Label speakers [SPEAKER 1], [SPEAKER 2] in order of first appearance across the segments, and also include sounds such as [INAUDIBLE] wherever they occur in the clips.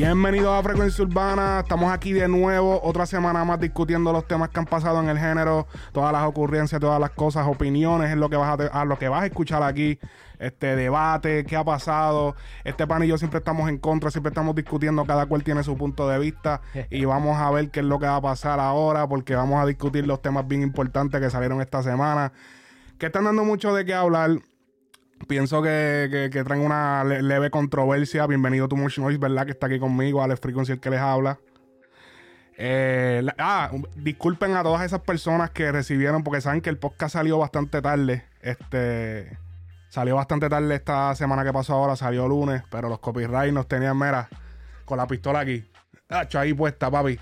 [SPEAKER 1] Bienvenidos a Frecuencia Urbana. Estamos aquí de nuevo, otra semana más discutiendo los temas que han pasado en el género, todas las ocurrencias, todas las cosas, opiniones, es lo que vas a, lo que vas a escuchar aquí. Este debate, qué ha pasado. Este pan y yo siempre estamos en contra, siempre estamos discutiendo, cada cual tiene su punto de vista [LAUGHS] y vamos a ver qué es lo que va a pasar ahora, porque vamos a discutir los temas bien importantes que salieron esta semana, que están dando mucho de qué hablar pienso que, que, traen una leve controversia. Bienvenido Too Much Noise, ¿verdad? Que está aquí conmigo, Alex Frequency, el que les habla. Eh, ah, disculpen a todas esas personas que recibieron, porque saben que el podcast salió bastante tarde. Este salió bastante tarde esta semana que pasó ahora, salió lunes, pero los copyright nos tenían mera con la pistola aquí. Bacho, ahí puesta, papi.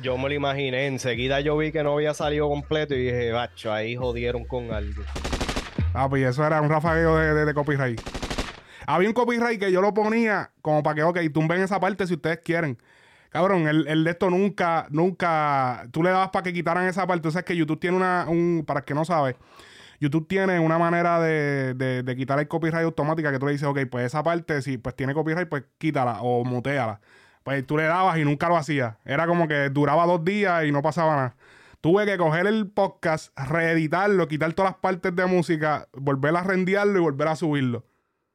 [SPEAKER 2] Yo me lo imaginé, enseguida yo vi que no había salido completo y dije, bacho, ahí jodieron con algo.
[SPEAKER 1] Ah, pues eso era un rafagueo de, de, copyright. Había un copyright que yo lo ponía como para que, ok, tumben esa parte si ustedes quieren. Cabrón, el, de esto nunca, nunca. Tú le dabas para que quitaran esa parte. O sea, es que YouTube tiene una. Un, para el que no sabe, YouTube tiene una manera de, de, quitar el copyright automática que tú le dices, ok, pues esa parte, si pues tiene copyright, pues quítala o muteala. Pues tú le dabas y nunca lo hacías. Era como que duraba dos días y no pasaba nada. Tuve que coger el podcast, reeditarlo, quitar todas las partes de música, volver a rendiarlo y volver a subirlo.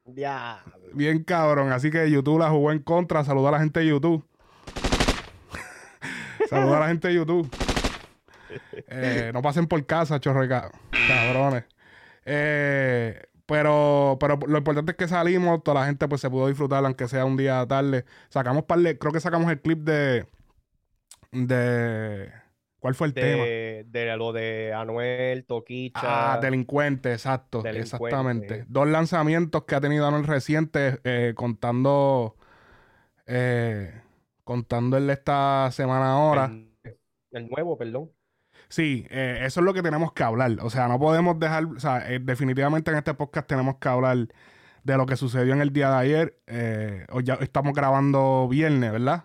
[SPEAKER 2] Ya.
[SPEAKER 1] Bien cabrón. Así que YouTube la jugó en contra. Saluda a la gente de YouTube. [LAUGHS] Saluda a la gente de YouTube. Eh, no pasen por casa, chorreca. Cabrones. Eh, pero, pero lo importante es que salimos, toda la gente pues se pudo disfrutar, aunque sea un día tarde. Sacamos par creo que sacamos el clip de. de ¿Cuál fue el tema?
[SPEAKER 2] De lo de Anuel, Toquicha.
[SPEAKER 1] Ah, delincuente, exacto. Exactamente. Dos lanzamientos que ha tenido Anuel reciente, eh, contando. Eh, contando el de esta semana ahora.
[SPEAKER 2] El, nuevo, perdón.
[SPEAKER 1] Sí, eh, eso es lo que tenemos que hablar. O sea, no podemos dejar. O sea, definitivamente en este podcast tenemos que hablar de lo que sucedió en el día de ayer. hoy ya estamos grabando viernes, ¿verdad?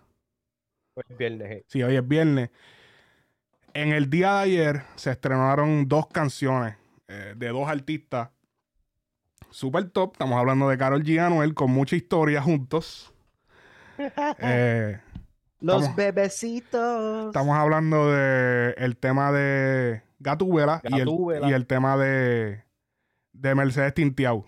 [SPEAKER 2] Hoy es viernes.
[SPEAKER 1] Sí, hoy es viernes. En el día de ayer se estrenaron dos canciones eh, de dos artistas super top. Estamos hablando de Carol G y Anuel con mucha historia juntos. [LAUGHS]
[SPEAKER 2] Eh, Los bebecitos.
[SPEAKER 1] Estamos hablando de el tema de Gatúbela, y el, y el tema de, de Mercedes Tintiau.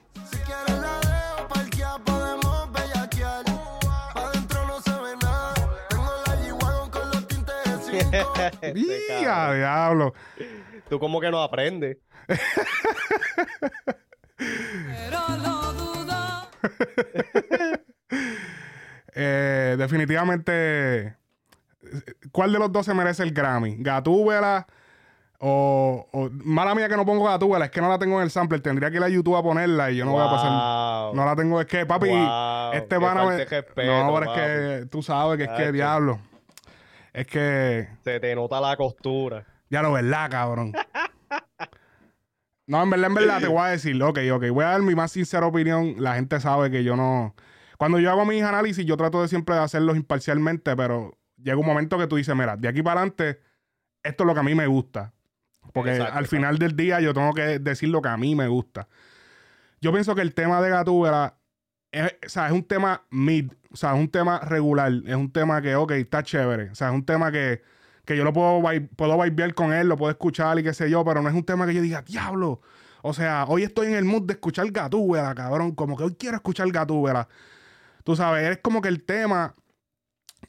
[SPEAKER 1] [LAUGHS] ¡Mía, diablo!
[SPEAKER 2] Tú como que no aprendes.
[SPEAKER 1] Pero lo dudo. [LAUGHS] eh, definitivamente, ¿cuál de los dos se merece el Grammy? ¿Gatúbela? O, o, mala mía que no pongo Gatúbela, es que no la tengo en el sample. Tendría que ir a YouTube a ponerla y yo no voy a pasar. No la tengo, es que, papi, este pana. Me... no, pero es que tú sabes que es que diablo. Es que.
[SPEAKER 2] Se te nota la costura.
[SPEAKER 1] Ya lo verdad, cabrón. no, en verdad, en verdad, te voy a decir, ok, ok, voy a dar mi más sincera opinión. La gente sabe que yo no. Cuando yo hago mis análisis, yo trato de siempre de hacerlos imparcialmente, pero llega un momento que tú dices, mira, de aquí para adelante, esto es lo que a mí me gusta. Porque al final del día yo tengo que decir lo que a mí me gusta. Yo pienso que el tema de Gatúbela es, o sea, es un tema mid, o sea, es un tema regular, es un tema que, ok, está chévere, o sea, es un tema que, que yo lo puedo, puedo vibear con él, lo puedo escuchar y qué sé yo, pero no es un tema que yo diga, diablo, o sea, hoy estoy en el mood de escuchar Gatúbela, cabrón, como que hoy quiero escuchar Gatúbela. Tú sabes, es como que el tema,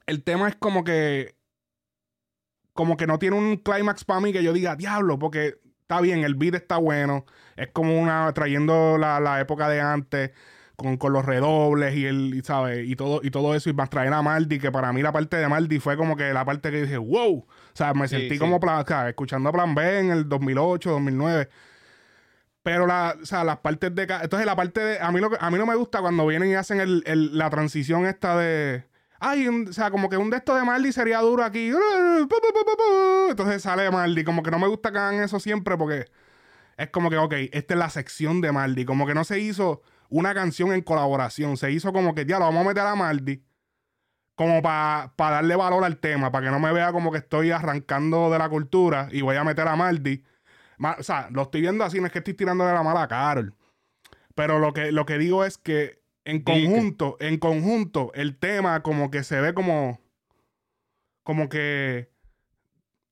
[SPEAKER 1] el tema es como que, como que no tiene un clímax para mí que yo diga, diablo, porque está bien, el beat está bueno, es como una, trayendo la, la época de antes con, los redobles y el, ¿sabes? Y todo, y todo eso, y más traer a Maldi, que para mí la parte de Maldi fue como que la parte que dije, wow. O sea, me sentí como plan, escuchando a Plan B en el 2008, 2009. Pero la, o sea, las partes de... Entonces la parte de... A mí, lo a mí no me gusta cuando vienen y hacen el, la transición esta de... Ay, o sea, como que un de estos de Maldi sería duro aquí. Entonces sale Maldi. Como que no me gusta que hagan eso siempre porque es como que, ok, esta es la sección de Maldi. Como que no se hizo una canción en colaboración. Se hizo como que, ya lo vamos a meter a Maldi. Como para darle valor al tema, para que no me vea como que estoy arrancando de la cultura y voy a meter a Maldi. o sea, lo estoy viendo así, no es que estoy tirando de la mala a Carol. Pero lo que, lo que digo es que en conjunto, en conjunto, el tema como que se ve como. Como que.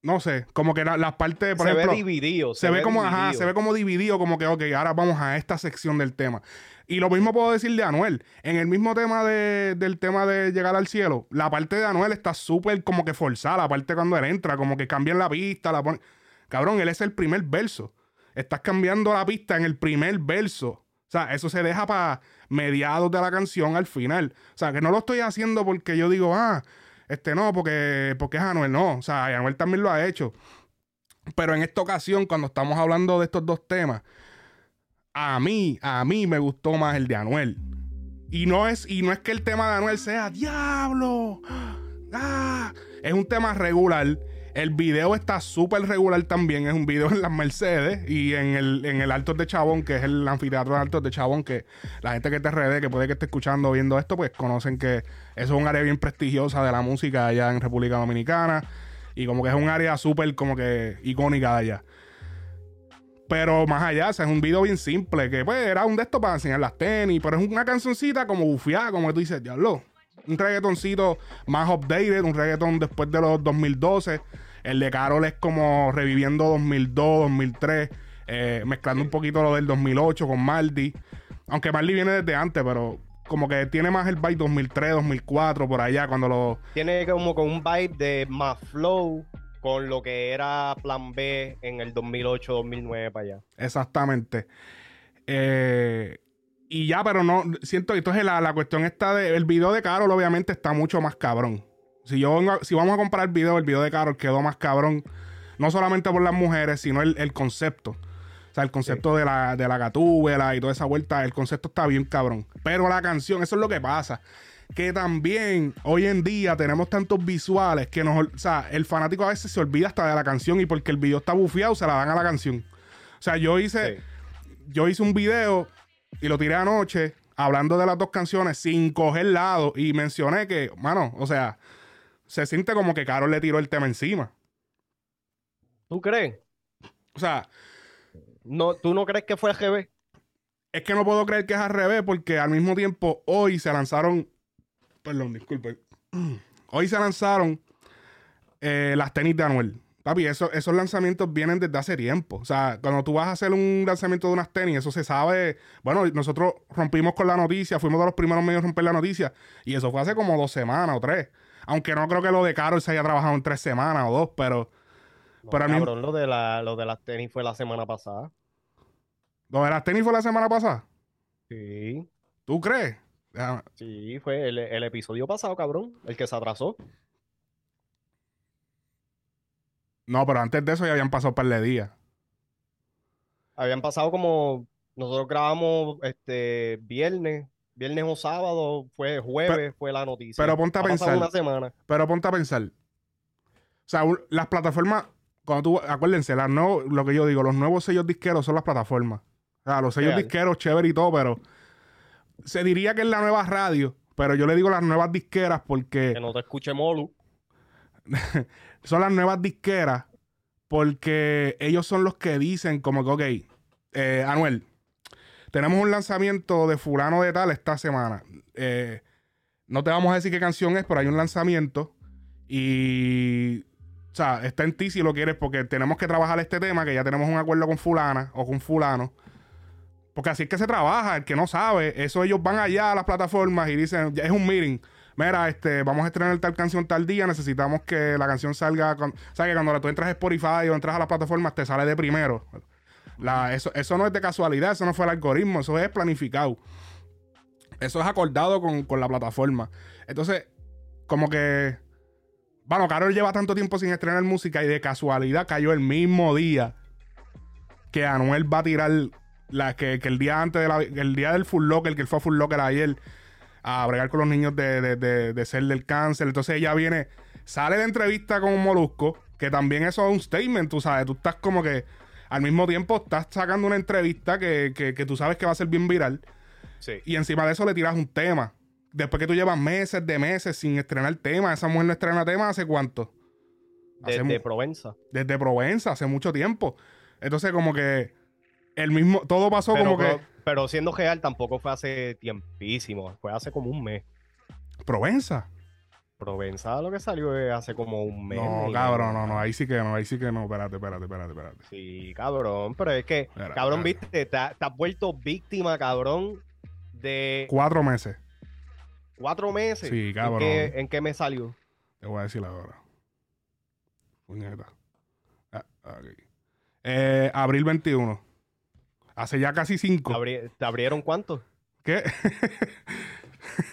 [SPEAKER 1] No sé, como que las partes, por
[SPEAKER 2] se
[SPEAKER 1] ejemplo.
[SPEAKER 2] Ve dividido,
[SPEAKER 1] se, ve, como, ajá, se ve como dividido, como que, ok, ahora vamos a esta sección del tema. Y lo mismo puedo decir de Anuel. En el mismo tema de, del tema de llegar al cielo, la parte de Anuel está súper como que forzada. La parte cuando él entra, como que cambian la pista, la ponen. Cabrón, él es el primer verso. Estás cambiando la pista en el primer verso. O sea, eso se deja para mediados de la canción al final. O sea, que no lo estoy haciendo porque yo digo, ah, este no, porque, porque es Anuel. No, o sea, Anuel también lo ha hecho. Pero en esta ocasión, cuando estamos hablando de estos dos temas, a mí, a mí me gustó más el de Anuel. Y no es, y no es que el tema de Anuel sea diablo. Ah, es un tema regular. El video está súper regular también. Es un video en las Mercedes y en el, en el de Chabón, que es el anfiteatro de Altos de Chabón, que la gente que te rede, que puede que esté escuchando o viendo esto, pues conocen que eso es un área bien prestigiosa de la música allá en República Dominicana. Y como que es un área súper como que icónica allá. Pero más allá, es un video bien simple, que pues era un de estos para enseñar las tenis, pero es una cancioncita como bufiada, como tú dices, diablo. Un reggaetoncito más updated, un reggaeton después de los 2012. El de Carol es como reviviendo 2002, 2003, eh, mezclando un poquito lo del 2008 con Maldi. Aunque Maldi viene desde antes, pero como que tiene más el vibe 2003, 2004, por allá, cuando lo...
[SPEAKER 2] Tiene como con un vibe de más flow, con lo que era Plan B en el 2008, 2009 para allá.
[SPEAKER 1] Exactamente. Eh, y ya, pero no, siento que entonces la, la cuestión está de, el video de Carol obviamente está mucho más cabrón. Si yo si vamos a comparar el video, el video de Carol quedó más cabrón, no solamente por las mujeres, sino el, concepto. O sea, el concepto de la, de la gatúbela y toda esa vuelta, el concepto está bien cabrón. Pero la canción, eso es lo que pasa que también hoy en día tenemos tantos visuales que nos, o sea, el fanático a veces se olvida hasta de la canción y porque el video está bufiado se la dan a la canción. O sea, yo hice, yo hice un video y lo tiré anoche hablando de las dos canciones sin coger lado y mencioné que, mano, o sea, se siente como que Carol le tiró el tema encima.
[SPEAKER 2] ¿Tú crees?
[SPEAKER 1] O sea,
[SPEAKER 2] no, ¿tú no crees que fue al revés?
[SPEAKER 1] Es que no puedo creer que es al revés porque al mismo tiempo hoy se lanzaron Perdón, disculpe. [CLEARS THROAT] Hoy se lanzaron eh, las tenis de Anuel. Papi, esos lanzamientos vienen desde hace tiempo. O sea, cuando tú vas a hacer un lanzamiento de unas tenis, eso se sabe. Bueno, nosotros rompimos con la noticia, fuimos de los primeros medios a romper la noticia. Y eso fue hace como dos semanas o tres. Aunque no creo que lo de Carol se haya trabajado en tres semanas o dos, pero.
[SPEAKER 2] pero cabrón, lo, de la, lo de las tenis fue la semana pasada.
[SPEAKER 1] ¿Lo de las tenis fue la semana pasada?
[SPEAKER 2] Sí.
[SPEAKER 1] ¿Tú crees?
[SPEAKER 2] Sí, fue el, episodio pasado, cabrón, el que se atrasó.
[SPEAKER 1] No, pero antes de eso ya habían pasado un par de días.
[SPEAKER 2] Habían pasado como. Nosotros grabamos este viernes, viernes o sábado, fue jueves, fue la noticia.
[SPEAKER 1] Pero ponte a pensar.
[SPEAKER 2] Una semana.
[SPEAKER 1] Pero ponte a pensar. O sea, las plataformas, cuando tú, acuérdense, las lo que yo digo, los nuevos sellos disqueros son las plataformas. O sea, los sellos disqueros, chévere y todo, pero se diría que es la nueva radio, pero yo le digo las nuevas disqueras porque.
[SPEAKER 2] Que no te escuche Molu. [LAUGHS]
[SPEAKER 1] son las nuevas disqueras porque ellos son los que dicen, como que, ok, eh, Anuel, tenemos un lanzamiento de Fulano de Tal esta semana. Eh, no te vamos a decir qué canción es, pero hay un lanzamiento y. O sea, está en ti si lo quieres, porque tenemos que trabajar este tema, que ya tenemos un acuerdo con Fulana o con Fulano. Porque así es que se trabaja, el que no sabe, eso ellos van allá a las plataformas y dicen, es un meeting. Mira, este, vamos a estrenar tal canción tal día, necesitamos que la canción salga. Con... O sea, que cuando tú entras a Spotify o entras a las plataformas, te sale de primero. eso, eso no es de casualidad, eso no fue el algoritmo, eso es planificado. Eso es acordado con, con la plataforma. Entonces, como que. Bueno, Carol lleva tanto tiempo sin estrenar música y de casualidad cayó el mismo día que Anuel va a tirar la que, el día antes de el día del Full Locker, que él fue a Full Locker ayer a bregar con los niños de, de, ser del cáncer. Entonces ella viene, sale de entrevista con un molusco, que también eso es un statement, tú sabes, tú estás como que al mismo tiempo estás sacando una entrevista que, que, tú sabes que va a ser bien viral. Y encima de eso le tiras un tema. Después que tú llevas meses de meses sin estrenar tema, esa mujer no estrena tema hace cuánto?
[SPEAKER 2] Desde Provenza.
[SPEAKER 1] Desde Provenza, hace mucho tiempo. Entonces, como que el mismo, todo pasó
[SPEAKER 2] Pero,
[SPEAKER 1] como que.
[SPEAKER 2] pero, siendo real, tampoco fue hace tiempísimo. Fue hace como un mes.
[SPEAKER 1] Provenza.
[SPEAKER 2] Provenza lo que salió hace como un mes.
[SPEAKER 1] No, cabrón, no, no, ahí sí que no, ahí sí que no. Espérate, espérate, espérate, espérate.
[SPEAKER 2] Sí, cabrón. Pero es que, cabrón, viste, te, ha- te has vuelto víctima, cabrón, de
[SPEAKER 1] Cuatro meses.
[SPEAKER 2] cuatro meses.
[SPEAKER 1] Sí,
[SPEAKER 2] ¿En
[SPEAKER 1] cabrón.
[SPEAKER 2] qué, en qué me salió?
[SPEAKER 1] Te voy a decir ahora. Puñeta. Ah. Eh, abril 21. Hace ya casi cinco.
[SPEAKER 2] Abri- ¿Te abrieron cuánto?
[SPEAKER 1] ¿Qué?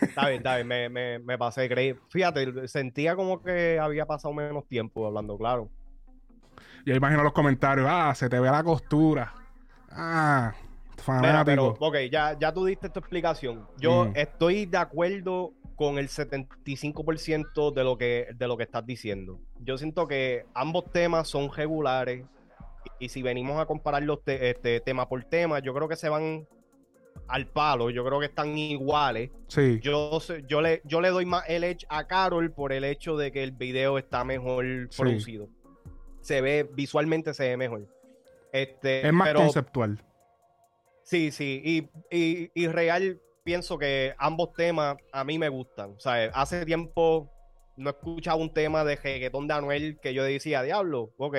[SPEAKER 2] Está bien, está bien, me, me, me pasé. Creí, fíjate, sentía como que había pasado menos tiempo hablando, claro.
[SPEAKER 1] Yo imagino los comentarios. Ah, se te ve la costura. Ah,
[SPEAKER 2] Mira, pero,
[SPEAKER 1] fanático.
[SPEAKER 2] ok, ya, ya tú diste tu explicación. Yo
[SPEAKER 1] Mm.
[SPEAKER 2] estoy de acuerdo con el 75% de lo, que, de lo que estás diciendo. Yo siento que ambos temas son regulares y si venimos a comparar los te- este, tema por tema, yo creo que se van al palo, yo creo que están iguales.
[SPEAKER 1] Sí.
[SPEAKER 2] Yo, yo, le, yo le doy más el edge a Carol por el hecho de que el video está mejor
[SPEAKER 1] Sí.
[SPEAKER 2] producido. Se ve, visualmente se ve mejor. Este,
[SPEAKER 1] es más
[SPEAKER 2] pero-
[SPEAKER 1] conceptual.
[SPEAKER 2] Sí, sí, y, y, y real pienso que ambos temas a mí me gustan. O sea, hace tiempo no he escuchado un tema de reggaetón de Anuel que yo decía, diablo, ok,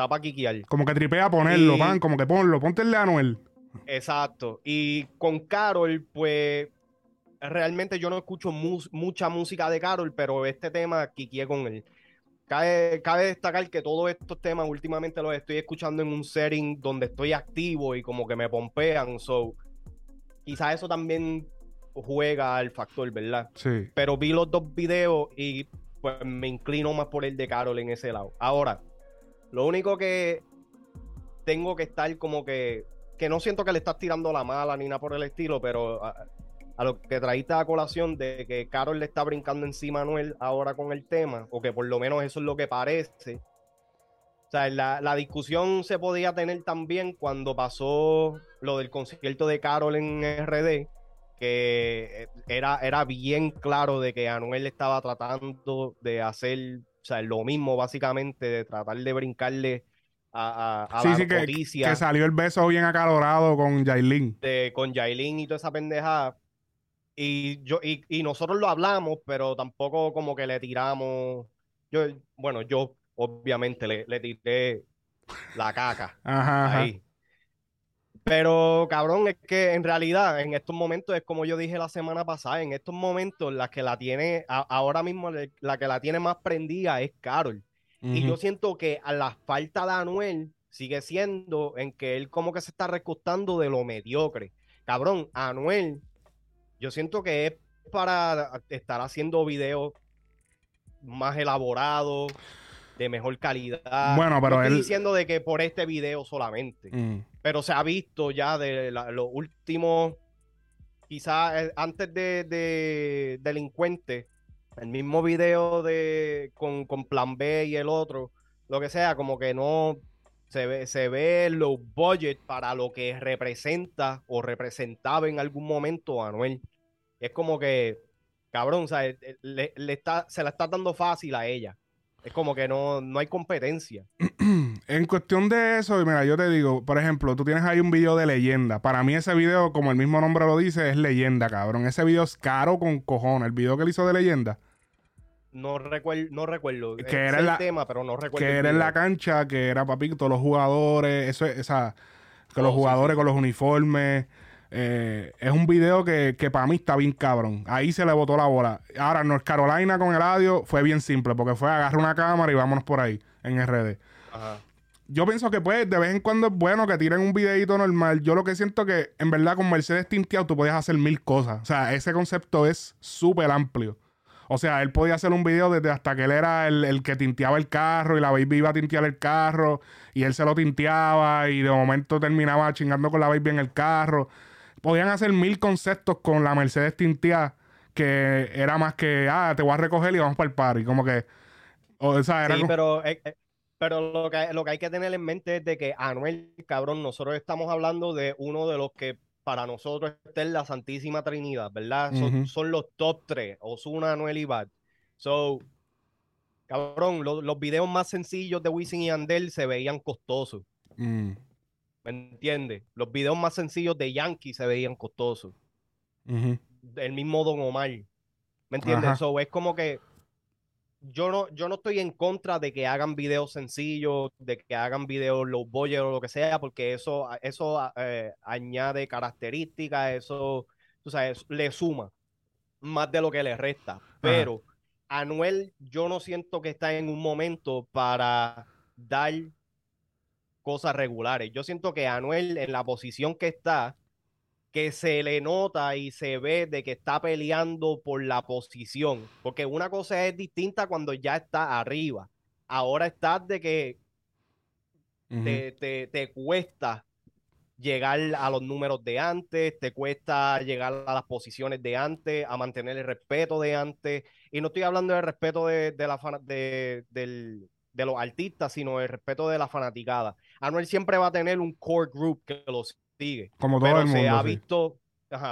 [SPEAKER 2] está para quiquear.
[SPEAKER 1] Como que tripea ponerlo,
[SPEAKER 2] Y-
[SPEAKER 1] pan. Como que ponlo. Ponte el de Anuel.
[SPEAKER 2] Exacto. Y con Carol, pues realmente yo no escucho mucha música de Carol, pero este tema quiqueé con él. Cabe, cabe destacar que todos estos temas últimamente los estoy escuchando en un setting donde estoy activo y como que me pompean. So, quizás eso también juega al factor, ¿verdad?
[SPEAKER 1] Sí.
[SPEAKER 2] Pero vi los dos videos y pues me inclino más por el de Carol en ese lado. Ahora, lo único que tengo que estar como que, que no siento que le estás tirando la mala ni nada por el estilo, pero a, lo que traíste a colación de que Carol le está brincando encima a Noel ahora con el tema, o que por lo menos eso es lo que parece. O sea, la, la discusión se podía tener también cuando pasó lo del concierto de Carol en RD, que era, era bien claro de que Anuel estaba tratando de hacer o sea, lo mismo básicamente, de tratar de brincarle a, a, a
[SPEAKER 1] Sí,
[SPEAKER 2] la
[SPEAKER 1] sí, que,
[SPEAKER 2] noticia
[SPEAKER 1] que salió el beso bien acalorado con Yailin.
[SPEAKER 2] de, con Yailin y toda esa pendejada. Y, yo, y, y nosotros lo hablamos, pero tampoco como que le tiramos. Yo, bueno, yo obviamente le, le tiré la caca
[SPEAKER 1] Ajá, ajá.
[SPEAKER 2] Pero, cabrón, es que en realidad en estos momentos es como yo dije la semana pasada, en estos momentos la que la tiene, a- ahora mismo la que la tiene más prendida es Carol. Y yo siento que a la falta de Anuel sigue siendo en que él como que se está recostando de lo mediocre. Cabrón, Anuel, yo siento que es para estar haciendo videos más elaborados, de mejor calidad.
[SPEAKER 1] Bueno, pero
[SPEAKER 2] no estoy
[SPEAKER 1] él-
[SPEAKER 2] diciendo de que por este video solamente,
[SPEAKER 1] Mm.
[SPEAKER 2] pero se ha visto ya de la- los últimos, quizás eh, antes de, de Delincuente, el mismo video de con, con Plan B y el otro, lo que sea, como que no se ve, se ve low budget para lo que representa o representaba en algún momento Anuel. Es como que, cabrón, o sea, eh, le, le está, se la está dando fácil a ella. Es como que no, no hay competencia. [CLEARS THROAT]
[SPEAKER 1] En cuestión de eso, mira, yo te digo, por ejemplo, tú tienes ahí un video de leyenda. Para mí ese video, como el mismo nombre lo dice, es leyenda, cabrón. Ese video es caro con cojones. El video que él hizo de leyenda,
[SPEAKER 2] No, recuerdo no recuerdo.
[SPEAKER 1] Que era
[SPEAKER 2] el
[SPEAKER 1] la-
[SPEAKER 2] tema, pero no recuerdo.
[SPEAKER 1] que era en la cancha, que era papi, todos los jugadores, eso es, esa, que
[SPEAKER 2] Oh,
[SPEAKER 1] los
[SPEAKER 2] sí,
[SPEAKER 1] jugadores
[SPEAKER 2] sí.
[SPEAKER 1] con los uniformes. Eh, es un video que, que para mí está bien cabrón. Ahí se le botó la bola. Ahora, North Carolina con el audio fue bien simple, porque fue agarrar una cámara y vámonos por ahí, en RD.
[SPEAKER 2] Ajá.
[SPEAKER 1] Yo pienso que pues de vez en cuando es bueno que tiren un videito normal. Yo lo que siento que en verdad con Mercedes tinteado tú podías hacer mil cosas. O sea, ese concepto es súper amplio. O sea, él podía hacer un video desde hasta que él era el, el que tinteaba el carro y la baby iba a tintear el carro y él se lo tinteaba y de momento terminaba chingando con la baby en el carro. Podían hacer mil conceptos con la Mercedes tinteada que era más que, ah, te voy a recoger y vamos para el party. Como que, o sea, era
[SPEAKER 2] Sí,
[SPEAKER 1] como-
[SPEAKER 2] pero, eh, eh, pero lo que, lo que hay que tener en mente es de que Anuel, cabrón, nosotros estamos hablando de uno de los que para nosotros está en la Santísima Trinidad, ¿verdad? Son, son los top tres, Osuna, Anuel y Bad. So, cabrón, lo- los videos más sencillos de Wisin y Andel se veían costosos.
[SPEAKER 1] Mm.
[SPEAKER 2] ¿Me ¿Me entiendes? Los videos más sencillos de Yankee se veían costosos. El mismo Don Omar. ¿Me entiendes? Eso es como que yo no, yo no estoy en contra de que hagan videos sencillos, de que hagan videos low budget o lo que sea, porque eso, eso eh, añade características, eso, tú sabes, le suma más de lo que le resta. Pero Anuel, yo no siento que está en un momento para dar cosas regulares. Yo siento que Anuel, en la posición que está, que se le nota y se ve de que está peleando por la posición. Porque una cosa es distinta cuando ya está arriba. Ahora estás de que te, te, cuesta llegar a los números de antes, te cuesta llegar a las posiciones de antes, a mantener el respeto de antes. Y no estoy hablando del respeto de, de, la, de, de los artistas, sino el respeto de la fanaticada. Anuel siempre va a tener un core group que los sigue.
[SPEAKER 1] Como todo
[SPEAKER 2] pero
[SPEAKER 1] el mundo.
[SPEAKER 2] Se ha visto,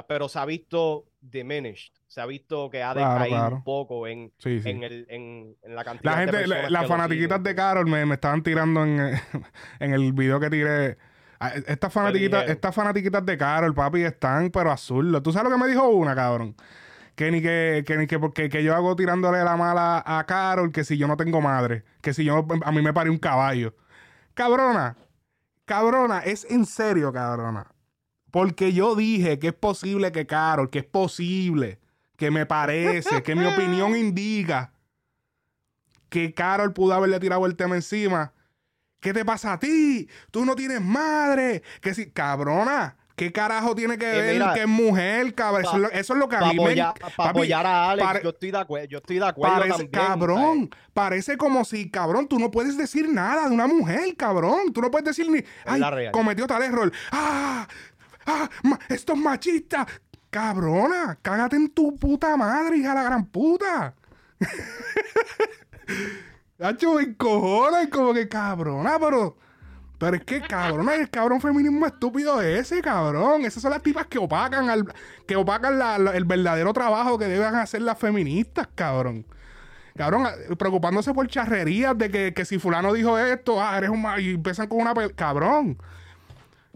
[SPEAKER 2] pero se ha visto diminished. Se ha visto que ha decaído un poco en, En, el, en, la cantidad
[SPEAKER 1] la gente,
[SPEAKER 2] de personas
[SPEAKER 1] Las fanatiquitas de Carol me, me, estaban tirando en, [LAUGHS] en el video que tiré. Estas fanatiquitas, estas fanatiquitas de Carol, papi, están pero azul. ¿Tú sabes lo que me dijo una, cabrón? Que ni que, que, ni que porque que yo hago tirándole la mala a Carol, que si yo no tengo madre, que si yo a mí me pare un caballo. Cabrona, Cabrona, es en serio, cabrona. Porque yo dije que es posible que Carol, que es posible, que me parece, que mi opinión [LAUGHS] indica que Carol pudo haberle tirado el tema encima. ¿Qué te pasa a ti? Tú no tienes madre. Que si, cabrona, ¿Qué carajo tiene que ver que es mujer, cabrón? eso, es lo, que a mí me...
[SPEAKER 2] Para apoyar a Alex, yo, estoy de acuerdo, yo estoy de acuerdo
[SPEAKER 1] parece, Cabrón, parece como si, cabrón, tú no puedes decir nada de una mujer, cabrón. Tú no puedes decir ni... Ay, cometió tal error. ¡Ah! ¡Ah! ¡Estos machistas! Cabrona, cágate en tu puta madre, hija la gran puta. [LAUGHS] Hacho, me encojona, como que cabrona, pero... Pero es que, cabrón, el cabrón feminismo estúpido ese, cabrón. Esas son las tipas que opacan al, que opacan el verdadero trabajo que deben hacer las feministas, cabrón. Cabrón, preocupándose por charrerías de que, si fulano dijo esto, ah, eres un y empiezan con una cabrón.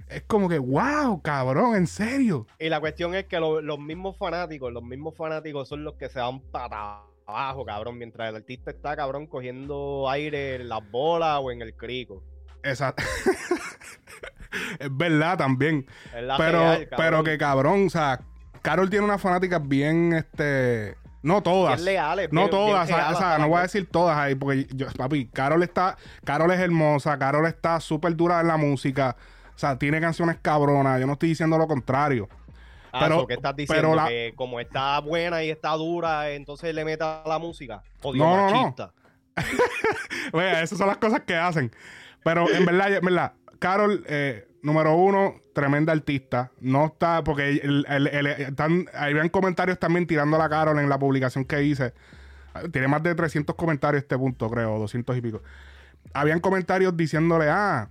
[SPEAKER 1] Es como que, wow, cabrón, en serio.
[SPEAKER 2] Y la cuestión es que los mismos fanáticos, los mismos fanáticos son los que se van para abajo, cabrón, mientras el artista está, cabrón, cogiendo aire en las bolas o en el crico.
[SPEAKER 1] Exacto. [LAUGHS] es verdad también. pero, pero que cabrón, o sea, Carol tiene unas fanáticas bien, este. No todas. no todas, o sea, no voy a decir todas ahí, porque yo, papi, Carol está, Carol es hermosa, Carol está súper dura en la música, o sea, tiene canciones cabronas, yo no estoy diciendo lo contrario.
[SPEAKER 2] Ah, pero, ¿qué estás diciendo? Que como está buena y está dura, entonces le meta la música. O no, machista. [LAUGHS]
[SPEAKER 1] No, esas son las cosas que hacen. Pero en verdad, en verdad, Carol, eh, número uno, tremenda artista. No está, porque el, están, habían comentarios también tirando a Carol en la publicación que hice. Tiene más de 300 comentarios este punto, creo, 200 y pico. Habían comentarios diciéndole, ah,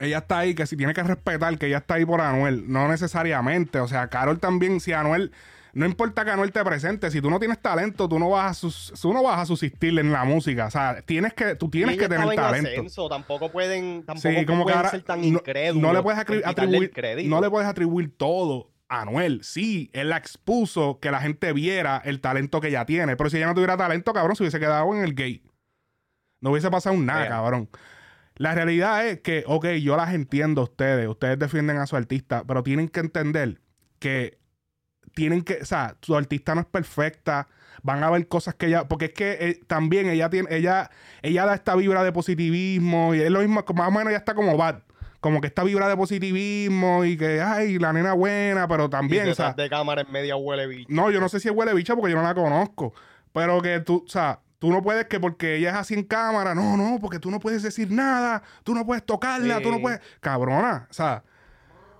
[SPEAKER 1] ella está ahí, que si tiene que respetar que ella está ahí por Anuel. No necesariamente. O sea, Carol también, si Anuel no importa que Anuel te presente, si tú no tienes talento, tú no vas a, tú no vas a subsistir en la música. O sea, tienes que, tú tienes que tener talento.
[SPEAKER 2] tampoco pueden, tampoco como pueden ser tan incrédulos.
[SPEAKER 1] No le puedes atribuir, no le puedes atribuir todo a Anuel. Sí, él la expuso que la gente viera el talento que ella tiene. Pero si ella no tuviera talento, cabrón, se hubiese quedado en el gay. No hubiese pasado nada, cabrón. La realidad es que, ok, yo las entiendo a ustedes. Ustedes defienden a su artista, pero tienen que entender que tienen que, o sea, su artista no es perfecta, van a ver cosas que ella, porque es que eh, también ella tiene, ella, ella da esta vibra de positivismo y es lo mismo, más o menos ya está como bad, como que esta vibra de positivismo y que, ay, la nena buena, pero también, o sea,
[SPEAKER 2] de cámara en media huele bicha.
[SPEAKER 1] No, yo no sé si es huele bicha porque yo no la conozco, pero que tú, o sea, Tú no puedes que porque ella es así en cámara, no, no, porque tú no puedes decir nada, tú no puedes tocarla, tú no puedes. Cabrona, o sea,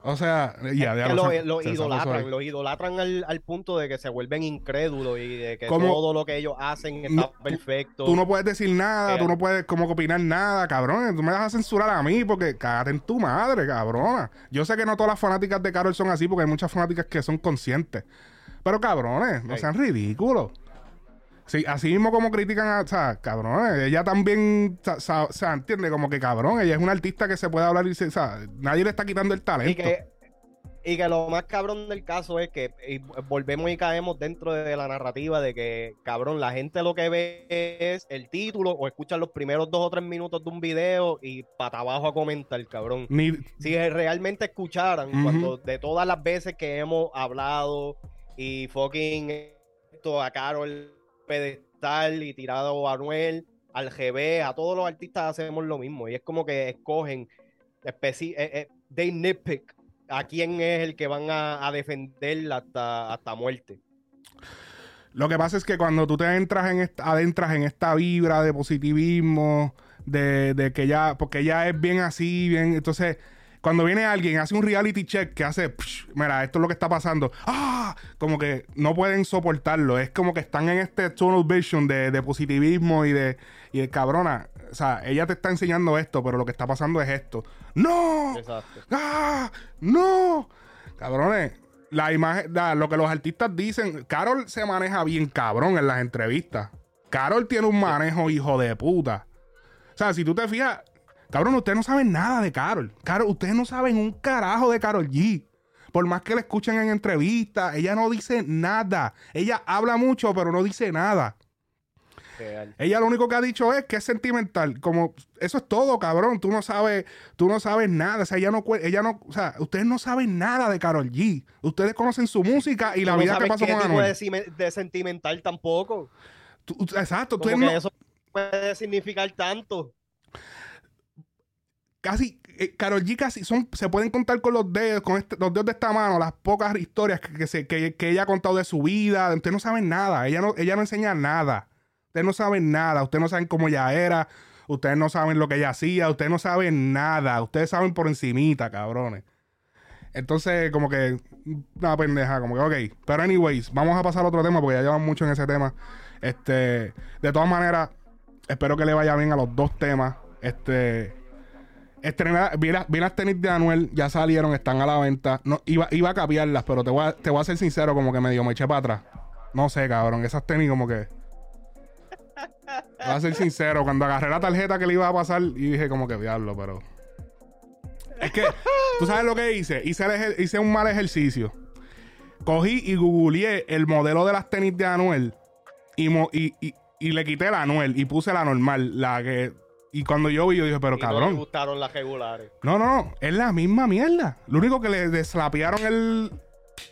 [SPEAKER 1] o sea, ya,
[SPEAKER 2] ya lo, lo, idolatran, lo idolatran al, punto de que se vuelven incrédulos y de que todo lo que ellos hacen está perfecto.
[SPEAKER 1] Tú no puedes decir nada, tú no puedes como opinar nada, cabrón. Tú me vas a censurar a mí porque cágate en tu madre, cabrona. Yo sé que no todas las fanáticas de Carol son así porque hay muchas fanáticas que son conscientes. Pero cabrones, no sean ridículos. Sí, así mismo como critican a, o sea, cabrón, ella también, o sea, o sea, entiende, como que cabrón, ella es una artista que se puede hablar y se, o sea, nadie le está quitando el
[SPEAKER 2] Y
[SPEAKER 1] talento.
[SPEAKER 2] que, y que lo más cabrón del caso es que y volvemos y caemos dentro de la narrativa de que, cabrón, la gente lo que ve es el título o escuchan los primeros dos o tres minutos de un video y para abajo a comentar, cabrón.
[SPEAKER 1] Ni,
[SPEAKER 2] Si realmente escucharan cuando de todas las veces que hemos hablado y fucking esto a Carol pedestal y tirado a Anuel, al GB, a todos los artistas hacemos lo mismo y es como que escogen especi eh, eh, a quién es el que van a, a defender hasta, hasta muerte.
[SPEAKER 1] Lo que pasa es que cuando tú te entras en esta, adentras en esta vibra de positivismo, de, de que ya, porque ella es bien así, bien, entonces, cuando viene alguien, hace un reality check que hace, "Psh, mira, esto es lo que está pasando, ah, como que no pueden soportarlo, es como que están en este tunnel vision de, de positivismo y de, y de cabrona, o sea, ella te está enseñando esto, pero lo que está pasando es esto. ¡No!
[SPEAKER 2] Exacto.
[SPEAKER 1] ¡Ah! ¡No! Cabrones, la imagen, la- lo que los artistas dicen, Carol se maneja bien cabrón en las entrevistas. Carol tiene un manejo hijo de puta. O sea, si tú te fijas, cabrón, ustedes no saben nada de Carol. Carol, ustedes no saben un carajo de Carol G. Por más que la escuchen en entrevistas, ella no dice nada. Ella habla mucho, pero no dice nada.
[SPEAKER 2] Real.
[SPEAKER 1] Ella lo único que ha dicho es que es sentimental. Como eso es todo, cabrón. Tú no sabes, tú no sabes nada. O sea, ella no, ella no, o sea, ustedes no saben nada de Carol G. Ustedes conocen su música y la
[SPEAKER 2] no
[SPEAKER 1] vida que pasó
[SPEAKER 2] qué
[SPEAKER 1] con Anuel.
[SPEAKER 2] de, de sentimental tampoco.
[SPEAKER 1] Tú- exacto,
[SPEAKER 2] Como que
[SPEAKER 1] no-
[SPEAKER 2] eso puede significar tanto.
[SPEAKER 1] Casi, eh, Karol G casi son, se pueden contar con los dedos, con este- los dedos de esta mano, las pocas historias que, que se- que- que ella ha contado de su vida. Ustedes no saben nada. Ella no, ella no enseña nada. Ustedes no saben nada. Ustedes no saben cómo ella era. Ustedes no saben lo que ella hacía. Ustedes no saben nada. Ustedes saben por encimita, cabrones. Entonces, como que una pendeja, como que, ok. Pero anyways, vamos a pasar a otro tema porque ya llevan mucho en ese tema. Este, de todas maneras, espero que le vaya bien a los dos temas. Este, estrenar, vi, la- vi las tenis de Anuel, ya salieron, están a la venta. No, iba, iba a capiarlas, pero te voy a, te voy a ser sincero, como que medio me eché para atrás. No sé, cabrón, esas tenis como que... Voy a ser sincero, cuando agarré la tarjeta que le iba a pasar, y dije como que diablo, pero... Es que, ¿tú sabes lo que hice? Hice un mal ejercicio. Cogí y googleé el modelo de las tenis de Anuel y, mo- y, y- y le quité la Anuel y puse la normal, la que... Y cuando yo vi, yo dije, pero
[SPEAKER 2] Y no le
[SPEAKER 1] cabrón.
[SPEAKER 2] gustaron las regulares.
[SPEAKER 1] No, no, no, es la misma mierda. Lo único que le deslapearon el,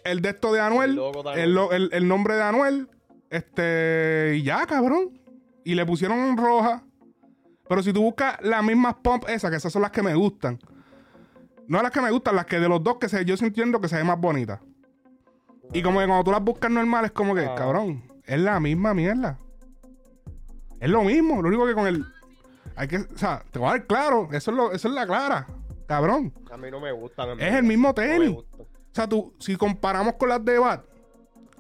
[SPEAKER 1] el de esto de Anuel,
[SPEAKER 2] El
[SPEAKER 1] el, lo- el- el nombre de Anuel, este, y ya, cabrón. Y le pusieron roja. Pero si tú buscas las mismas pump esas, que esas son las que me gustan. No las que me gustan, las que de los dos que se, yo entiendo que se ven más bonitas. Y como que cuando tú las buscas normal, es como que,
[SPEAKER 2] Ah.
[SPEAKER 1] cabrón, es la misma mierda. Es lo mismo, lo único que con el. Hay que, o sea, te voy a dar claro, eso es, lo, eso es la clara, cabrón.
[SPEAKER 2] A mí no me gustan.
[SPEAKER 1] Es el mismo tenis. O sea, tú, si comparamos con las de Bat,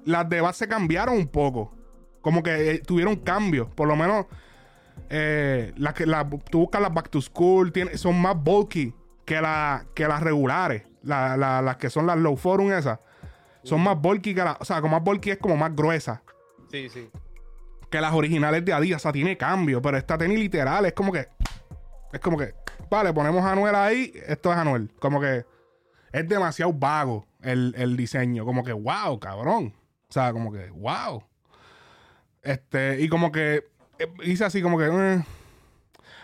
[SPEAKER 1] las de Bat se cambiaron un poco. Como que eh, tuvieron cambios. Por lo menos, eh, las que las- tú buscas las Back to School, tiene- son más bulky que, la, que las regulares. La- la- las que son las Low Forum esas. Son más bulky que las. O sea, como más bulky es como más gruesa
[SPEAKER 2] Sí, sí.
[SPEAKER 1] Que las originales de Adidas. O sea, tiene cambio. Pero esta tenis literal es como que. Es como que. Vale, ponemos a Anuel ahí. Esto es Anuel. Como que. Es demasiado vago el, el diseño. Como que, wow, cabrón. O sea, como que, wow. Este, y como que. eh, hice así como que. eh.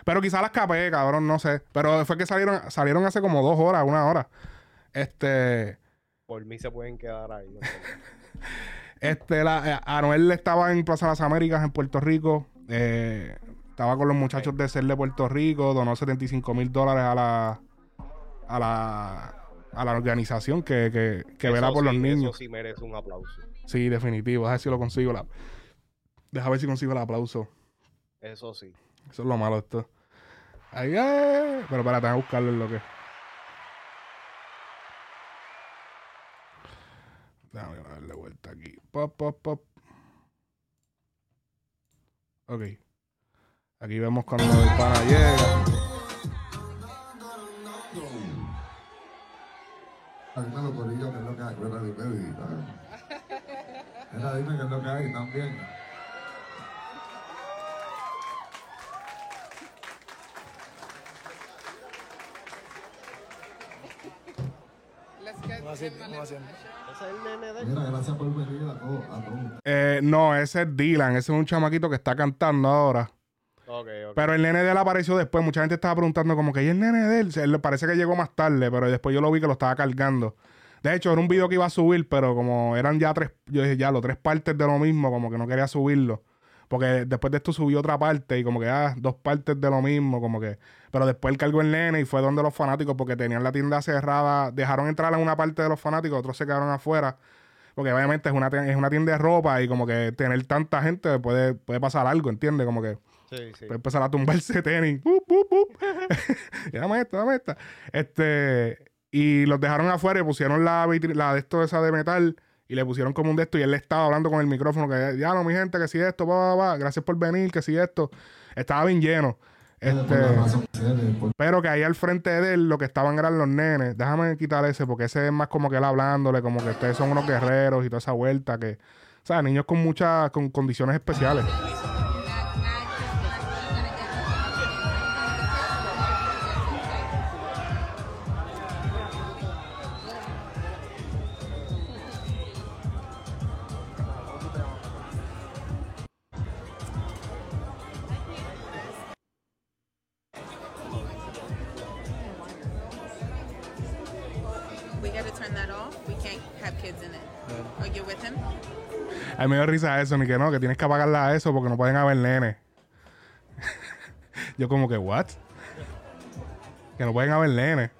[SPEAKER 1] Pero quizás las capé, cabrón, no sé. Pero fue que salieron, salieron hace como dos horas, una hora. Este.
[SPEAKER 2] Por mí se pueden quedar ahí. no. [LAUGHS]
[SPEAKER 1] Este, la, eh, Anuel estaba en Plaza de las Américas en Puerto Rico. eh, estaba con los muchachos de Ser de Puerto Rico. Donó 75 mil dólares a la, a la a la organización que, que, que vela por los niños.
[SPEAKER 2] Eso sí merece un aplauso.
[SPEAKER 1] Sí, definitivo. A ver si lo consigo. La... Deja ver si consigo el aplauso.
[SPEAKER 2] Eso sí.
[SPEAKER 1] Eso es lo malo de esto. Ahí, eh. Pero para, tengo que buscarlo en lo que. Déjame darle vuelta aquí. Pop, pop, pop. Ok. Aquí vemos cuando el pana llega.
[SPEAKER 3] Dímelo, Corillo, que es lo que hay. Mira, dime, qué es lo que hay también. Gracias por venir a todos. A todos.
[SPEAKER 1] Eh, no, ese es Dylan. Ese es un chamaquito que está cantando ahora.
[SPEAKER 2] Ok, ok.
[SPEAKER 1] Pero el nene de él apareció después. Mucha gente estaba preguntando como que ¿y el nene de él? Él parece que llegó más tarde, pero después yo lo vi que lo estaba cargando. De hecho, era un video que iba a subir, pero como eran ya tres, yo dije ya, los tres partes de lo mismo, como que no quería subirlo. Porque después de esto subió otra parte y como que, ah, dos partes de lo mismo, como que... Pero después él cargó el nene y fue donde los fanáticos, porque tenían la tienda cerrada, dejaron entrar en una parte de los fanáticos, otros se quedaron afuera. Porque obviamente es una, es una tienda de ropa y como que tener tanta gente puede, puede pasar algo, ¿entiendes? Como que...
[SPEAKER 2] Sí, sí.
[SPEAKER 1] Puede empezar a tumbarse tenis. Bup, bup, bup. Y [LAUGHS] dame esta, dame esta. Este, y los dejaron afuera y pusieron la, la de esto esa de metal y le pusieron como un de esto y él le estaba hablando con el micrófono que ya no, mi gente, que si esto, va, va, va, gracias por venir, que si esto. Estaba bien lleno. Este,
[SPEAKER 3] por-
[SPEAKER 1] pero que ahí al frente de él lo que estaban eran los nenes. Déjame quitar ese porque ese es más como que él hablándole, como que ustedes son unos guerreros y toda esa vuelta que, o sea, niños con muchas con condiciones especiales. Mí me dio risa eso, ni que no, que tienes que apagarla a eso porque no pueden haber nenes. [LAUGHS] Yo como que, ¿what? Que no pueden haber nenes.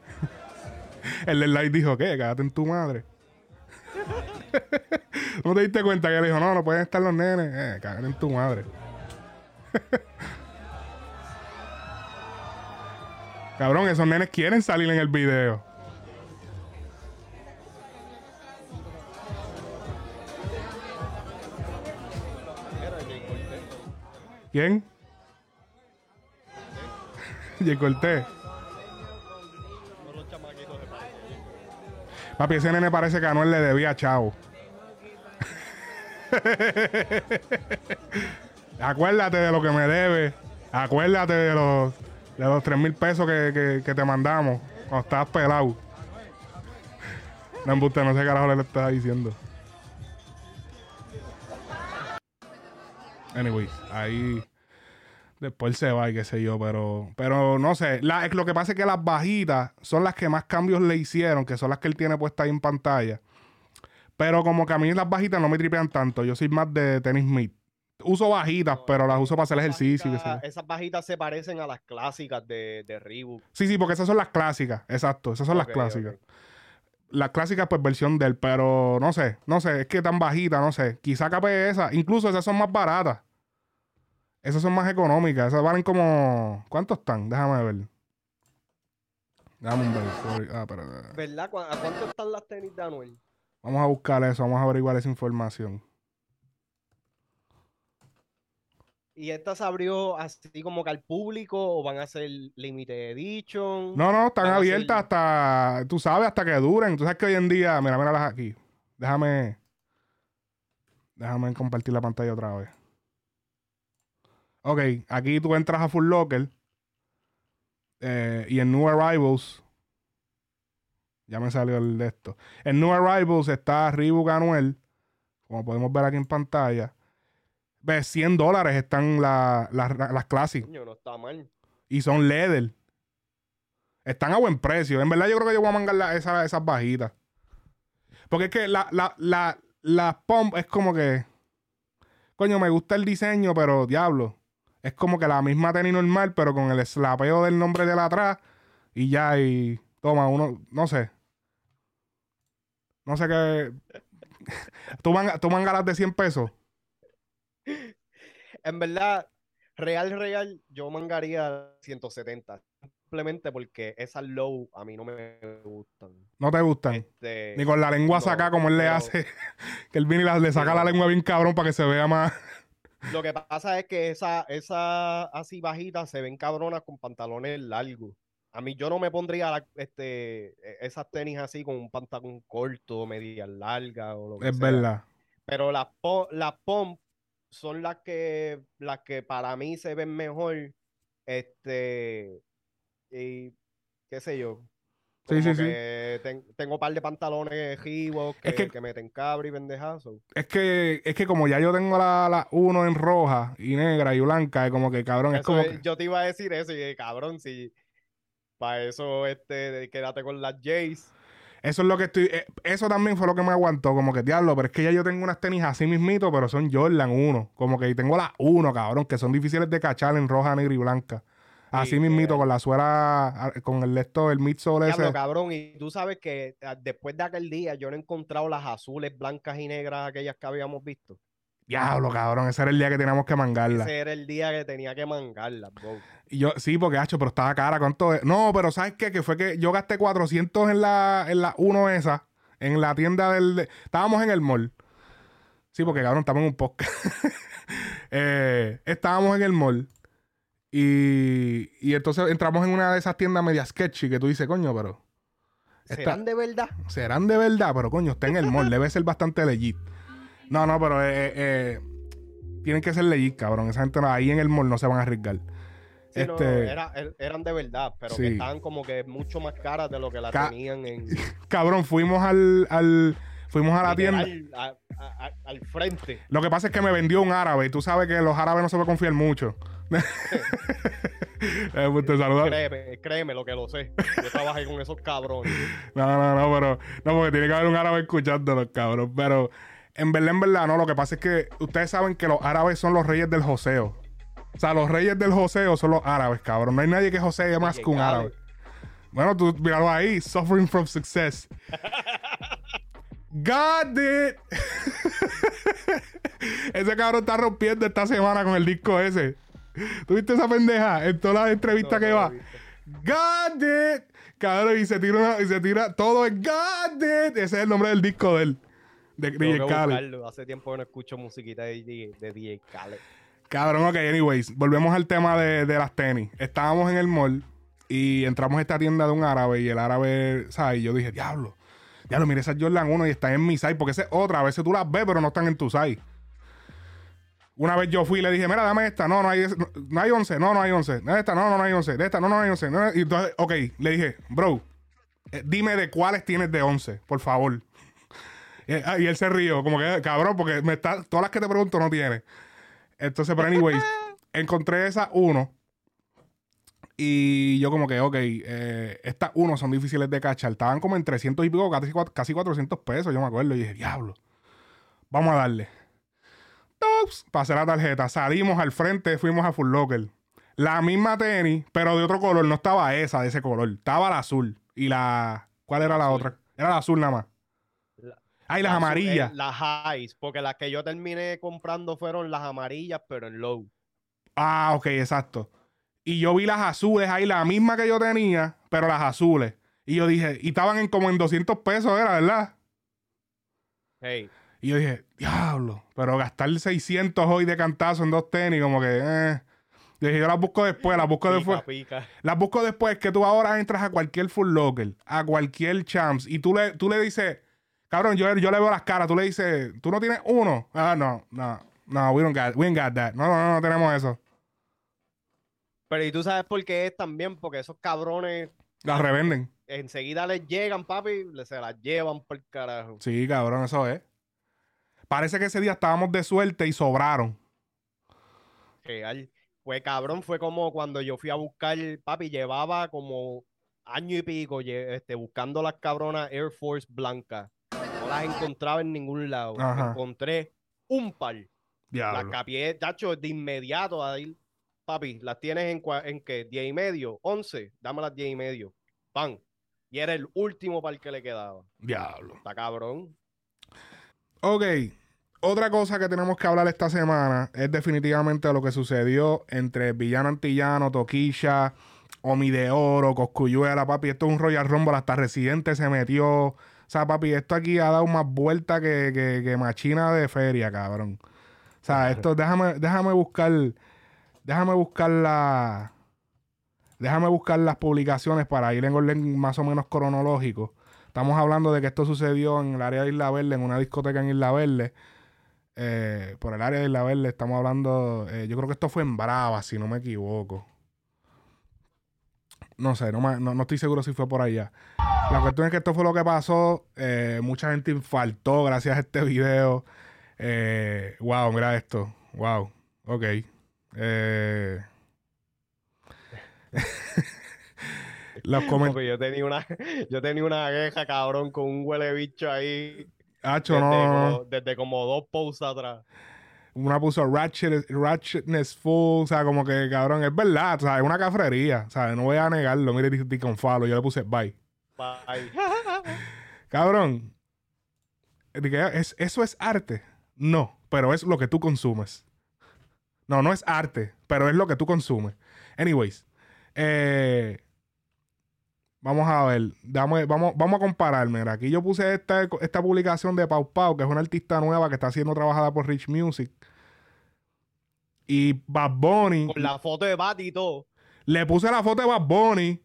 [SPEAKER 1] [LAUGHS] El del live dijo, ¿qué? Cágate en tu madre. [LAUGHS] ¿No te diste cuenta que él dijo, no, no pueden estar los nenes? Eh, cágate en tu madre. Cabrón, esos nenes quieren salir en el video. ¿Quién?
[SPEAKER 2] Chamaquitos se parecen.
[SPEAKER 1] Papi, ese nene parece que a Anuel le debía a Chavo. [LAUGHS] Acuérdate de lo que me debe. Acuérdate de los, de los 3 mil pesos que, que- te mandamos cuando estabas pelado. [LAUGHS] No embuste, no sé qué carajo le estaba diciendo. Anyways, ahí después se va y qué sé yo, pero, pero no sé. La- lo que pasa es que las bajitas son las que más cambios le hicieron, que son las que él tiene puestas ahí en pantalla. Pero como que a mí las bajitas no me tripean tanto, yo soy más de tenis mid. Uso bajitas, pero las uso para hacer ejercicio. yo.
[SPEAKER 2] Bajitas- esas bajitas se parecen a las clásicas de, de Reebok.
[SPEAKER 1] Sí, sí, porque esas son las clásicas, exacto, esas son las clásicas. Las clásicas, pues versión de él, pero no sé, no sé, es que tan bajita, no sé. Quizá cape esa, incluso esas son más baratas. Esas son más económicas, esas valen como. ¿Cuántos están? Déjame ver. Déjame ver. sorry. Ah, espera.
[SPEAKER 2] ¿Verdad? ¿Cu- ¿A cuánto están las tenis de Anuel?
[SPEAKER 1] Vamos a buscar eso, vamos a averiguar esa información.
[SPEAKER 2] ¿Y esta se abrió así como que al público o van a ser limited edition?
[SPEAKER 1] No, no, están abiertas hasta, tú sabes, hasta que duren. Tú sabes que hoy en día, mira, míralas aquí. Déjame, déjame compartir la pantalla otra vez. Ok, aquí tú entras a Full Locker eh, y en New Arrivals, ya me salió el de esto. En New Arrivals está Reebok Anuel, como podemos ver aquí en pantalla. Ves, 100 dólares están la- las- las clásicas.
[SPEAKER 2] Coño, no está mal.
[SPEAKER 1] Y son leather. Están a buen precio. En verdad, yo creo que yo voy a mangar la- esa- esas bajitas. Porque es que la, la, la, la pump es como que. Coño, me gusta el diseño, pero diablo. Es como que la misma tenis normal, pero con el slapeo del nombre de la atrás. Y ya, y. Toma, uno. No sé. No sé qué. [LAUGHS] ¿Tú, manga- tú mangalas de 100 pesos?
[SPEAKER 2] En verdad, real, real, yo mangaría 170. Simplemente porque esas low a mí no me gustan.
[SPEAKER 1] ¿No te gustan?
[SPEAKER 2] Este,
[SPEAKER 1] Ni con la lengua
[SPEAKER 2] no,
[SPEAKER 1] sacada como él le
[SPEAKER 2] pero-
[SPEAKER 1] hace. [LAUGHS] que él viene y la- le saca la lengua bien cabrón para que se vea más.
[SPEAKER 2] Lo que pasa es que esa, esa así bajita se ven cabronas con pantalones largos. A mí yo no me pondría la- este, e- esas tenis así con un pantalón corto, media larga o lo que
[SPEAKER 1] Es
[SPEAKER 2] sea.
[SPEAKER 1] verdad.
[SPEAKER 2] Pero las las pump son las que las que para mí se ven mejor. Este y qué sé yo.
[SPEAKER 1] Sí,
[SPEAKER 2] Como
[SPEAKER 1] sí, sí.
[SPEAKER 2] ten- tengo un par de pantalones Reebok que,
[SPEAKER 1] Es que-
[SPEAKER 2] que meten cabra y pendejazo.
[SPEAKER 1] Es que, es que como ya yo tengo la, la uno en roja y negra y blanca, es como que cabrón, es como
[SPEAKER 2] es-
[SPEAKER 1] que-
[SPEAKER 2] Yo te iba a decir eso y cabrón, si para eso este, quédate con las Jays.
[SPEAKER 1] Eso es lo que estoy. eh, eso también fue lo que me aguantó. Como que diablo, pero es que ya yo tengo unas tenis así mismito, pero son Jordan 1. Como que tengo las 1, cabrón, que son difíciles de cachar en roja, negra y blanca. Así
[SPEAKER 2] Sí,
[SPEAKER 1] mismito,
[SPEAKER 2] que-
[SPEAKER 1] con la suela, ah, con el esto, el midsole ese.
[SPEAKER 2] Cabrón, y tú sabes que ah, después de aquel día yo no he encontrado las azules, blancas y negras aquellas que habíamos visto.
[SPEAKER 1] Diablo, cabrón, ese era el día que teníamos que mangarla.
[SPEAKER 2] Ese era el día que tenía que mangarlas, bro.
[SPEAKER 1] Y yo, sí, porque, hacho, pero estaba cara. ¿Cuánto es? No, pero ¿sabes qué? Que fue que yo gasté 400 en la, en la 1 esa, en la tienda del... de- estábamos en el mall. Sí, porque, cabrón, estamos en un podcast. [LAUGHS] Eh, estábamos en el mall. Y, y entonces entramos en una de esas tiendas media sketchy que tú dices, coño, pero... Esta-
[SPEAKER 2] ¿Serán de verdad?
[SPEAKER 1] serán de verdad, pero coño, está en el mall, debe ser bastante legit. No, no, pero eh, eh, tienen que ser legit, cabrón. Esa gente no- ahí en el mall no se van a arriesgar.
[SPEAKER 2] Sí, no,
[SPEAKER 1] Este-
[SPEAKER 2] era- er- eran de verdad, pero
[SPEAKER 1] Sí.
[SPEAKER 2] que estaban como que mucho más caras de lo que la
[SPEAKER 1] Ca-
[SPEAKER 2] tenían en [LAUGHS]
[SPEAKER 1] Cabrón, fuimos al, al fuimos a la tienda.
[SPEAKER 2] a- a- al frente.
[SPEAKER 1] Lo que pasa es que me vendió un árabe y tú sabes que los árabes no se puede confiar mucho. [LAUGHS] Eh, pues te saluda.
[SPEAKER 2] Créeme, créeme lo que lo sé. Yo trabajé con esos cabrones. [LAUGHS]
[SPEAKER 1] No, no, no, pero no, porque tiene que haber un árabe escuchándolos, cabrón. Pero en verdad, en verdad, no. Lo que pasa es que ustedes saben que los árabes son los reyes del joseo. O sea, los reyes del joseo son los árabes, cabrón. No hay nadie que josee más que un árabe. Bueno, tú míralo ahí, suffering from success. [LAUGHS] God it. [LAUGHS] ese cabrón está rompiendo esta semana con el disco ese. ¿Tuviste esa pendeja en todas las entrevistas
[SPEAKER 2] No,
[SPEAKER 1] que
[SPEAKER 2] no
[SPEAKER 1] va? God it. Cabrón, y se tira una- y se tira todo en God it. Ese es el nombre del disco de él. De DJ Khaled.
[SPEAKER 2] Hace tiempo que no escucho musiquita de, DJ de DJ Khaled.
[SPEAKER 1] Cabrón, ok, anyways, volvemos al tema de, de las tenis. Estábamos en el mall y entramos a esta tienda de un árabe y el árabe, ¿sabes? Y yo dije, diablo, diablo, mira esas Jordan 1 y están en mi size, porque esa es otra, a veces tú las ves, pero no están en tu size. Una vez yo fui y le dije, mira, dame esta, no, no hay, no, no hay 11, no, no hay 11, de esta, no, no, no hay 11, de esta, no, no hay 11. no, y entonces, ok, le dije, bro, eh, dime de cuáles tienes de 11, por favor. Y, ah, y él se rió, como que, cabrón, porque me está, todas las que te pregunto no tienes. Entonces, pero anyways, [LAUGHS] encontré esas uno. Y yo como que, ok, eh, estas uno son difíciles de cachar. Estaban como en 300 y pico, casi, casi 400 pesos, yo me acuerdo. Y dije, diablo, vamos a darle. Tops, pasé la tarjeta. Salimos al frente, fuimos a Full Locker. La misma tenis, pero de otro color. No estaba esa de ese color. Estaba la azul. Y la... ¿Cuál era la
[SPEAKER 2] Azul.
[SPEAKER 1] otra? Era la azul nada más.
[SPEAKER 2] La-
[SPEAKER 1] Ah, y las
[SPEAKER 2] Las-
[SPEAKER 1] amarillas.
[SPEAKER 2] eh, las highs, porque las que yo terminé comprando fueron las amarillas, pero en low.
[SPEAKER 1] Ah, ok, exacto. Y yo vi las azules ahí, la misma que yo tenía, pero las azules. Y yo dije, y estaban en como en 200 pesos, era, ¿verdad?
[SPEAKER 2] Hey,
[SPEAKER 1] Y yo dije, diablo, pero gastar 600 hoy de cantazo en dos tenis, como que, eh. Yo dije, yo las busco después, las busco después.
[SPEAKER 2] pica.
[SPEAKER 1] Las busco después que tú ahora entras a cualquier Full Locker, a cualquier Champs, y tú le, tú le dices, cabrón, yo, yo le veo las caras, tú le dices, ¿tú no tienes uno? Ah, no, no, no, we don't got, we ain't got that. No, no, no, no tenemos eso.
[SPEAKER 2] Pero y tú sabes por qué es también, porque esos cabrones
[SPEAKER 1] Las revenden.
[SPEAKER 2] enseguida les llegan, papi, se las llevan por carajo.
[SPEAKER 1] Sí, cabrón, eso es. Parece que ese día estábamos de suerte y sobraron.
[SPEAKER 2] Real. Pues cabrón, fue como cuando yo fui a buscar, papi, llevaba como año y pico este, buscando las cabronas Air Force blancas. No las encontraba en ningún lado.
[SPEAKER 1] Ajá.
[SPEAKER 2] Encontré un par. Las
[SPEAKER 1] Diablo.
[SPEAKER 2] capié, tacho, de inmediato a ir. Papi, las tienes en, en qué? ¿10 y medio? ¿11? Dame las 10 y medio. Pan. Y era el último par que le quedaba.
[SPEAKER 1] Diablo.
[SPEAKER 2] Está cabrón.
[SPEAKER 1] Ok. Otra cosa que tenemos que hablar esta semana es definitivamente lo que sucedió entre Villano Antillano, Toquilla, Omi de Oro, Coscuyuela, papi. Esto es un Royal Rumble, hasta Residente se metió. O sea, papi, esto aquí ha dado más vuelta que, que, que machina de feria, cabrón. O sea, esto, déjame, déjame buscar, déjame buscar la, déjame buscar las publicaciones para ir en orden más o menos cronológico. Estamos hablando de que esto sucedió en el área de Isla Verde, en una discoteca en Isla Verde. Eh, por el área de Isla Verde estamos hablando, eh, yo creo que esto fue en Brava, si no me equivoco. No sé, no, me- no, no estoy seguro si fue por allá. La cuestión es que esto fue lo que pasó. Eh, mucha gente infartó gracias a este video. Eh, wow, mira esto. Wow. Ok. Eh, [LAUGHS] los comentarios.
[SPEAKER 2] Yo tenía una, [LAUGHS] yo tenía una queja, cabrón, con un huele bicho ahí.
[SPEAKER 1] Hacho,
[SPEAKER 2] Desde,
[SPEAKER 1] no.
[SPEAKER 2] como, desde como dos posts atrás.
[SPEAKER 1] Una puso ratchet, ratchetness full, o sea, como que cabrón, es verdad, o sea, es una cafrería, o sea, no voy a negarlo. Mire, dice con follow, yo le puse bye.
[SPEAKER 2] Bye. [LAUGHS]
[SPEAKER 1] Cabrón, ¿es, ¿eso es arte? No, pero es lo que tú consumes. No, no es arte, pero es lo que tú consumes. Anyways, eh, vamos a ver, dame- vamos, vamos a comparar. Mira, aquí yo puse esta, esta publicación de Pau Pau, que es una artista nueva que está siendo trabajada por Rich Music. Y Bad Bunny.
[SPEAKER 2] Con la foto de Bati y todo.
[SPEAKER 1] Le puse la foto de Bad Bunny.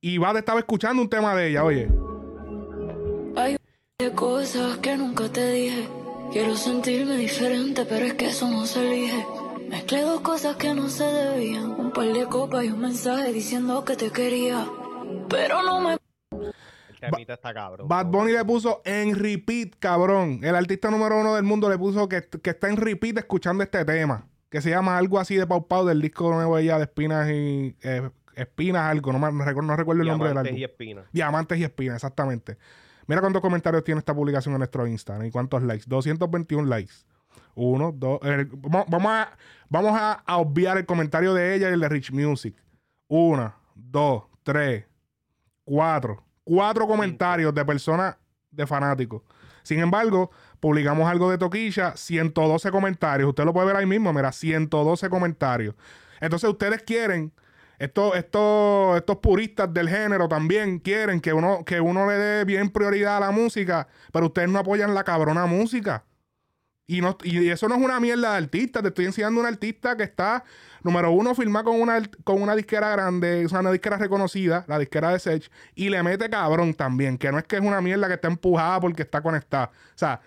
[SPEAKER 1] Y Bad estaba escuchando un tema de ella, oye.
[SPEAKER 4] Hay de cosas que nunca te dije. Quiero sentirme diferente, pero es que eso no se elige. Mezclé dos cosas que no se debían. Un par de copas y un mensaje diciendo que te quería. Pero no me
[SPEAKER 2] El temita está cabrón.
[SPEAKER 1] Bad Bunny le puso en repeat, cabrón. El artista número uno del mundo le puso que, que está en repeat escuchando este tema. Que se llama algo así de Pau Pau del disco nuevo de ella de Espinas y... eh, espinas algo, no, me- no recuerdo, no recuerdo el nombre del
[SPEAKER 2] Diamantes
[SPEAKER 1] álbum.
[SPEAKER 2] y espinas.
[SPEAKER 1] Diamantes y espinas, exactamente. Mira cuántos comentarios tiene esta publicación en nuestro Instagram y cuántos likes. 221 likes. Uno, dos. eh, vamos, a, vamos a, a obviar el comentario de ella y el de Rich Music. Una, dos, tres, cuatro. Cuatro comentarios de personas de fanáticos. Sin embargo, publicamos algo de Toquilla, 112 comentarios. Usted lo puede ver ahí mismo, mira, 112 comentarios. Entonces, ustedes quieren, estos, estos, estos puristas del género también quieren que uno, que uno le dé bien prioridad a la música, pero ustedes no apoyan la cabrona música. Y, no, y eso no es una mierda de artista. Te estoy enseñando un artista que está, número uno, firma con una, con una disquera grande, o sea, una disquera reconocida, la disquera de Sech, y le mete cabrón también, que no es que es una mierda que está empujada porque está conectada. O sea,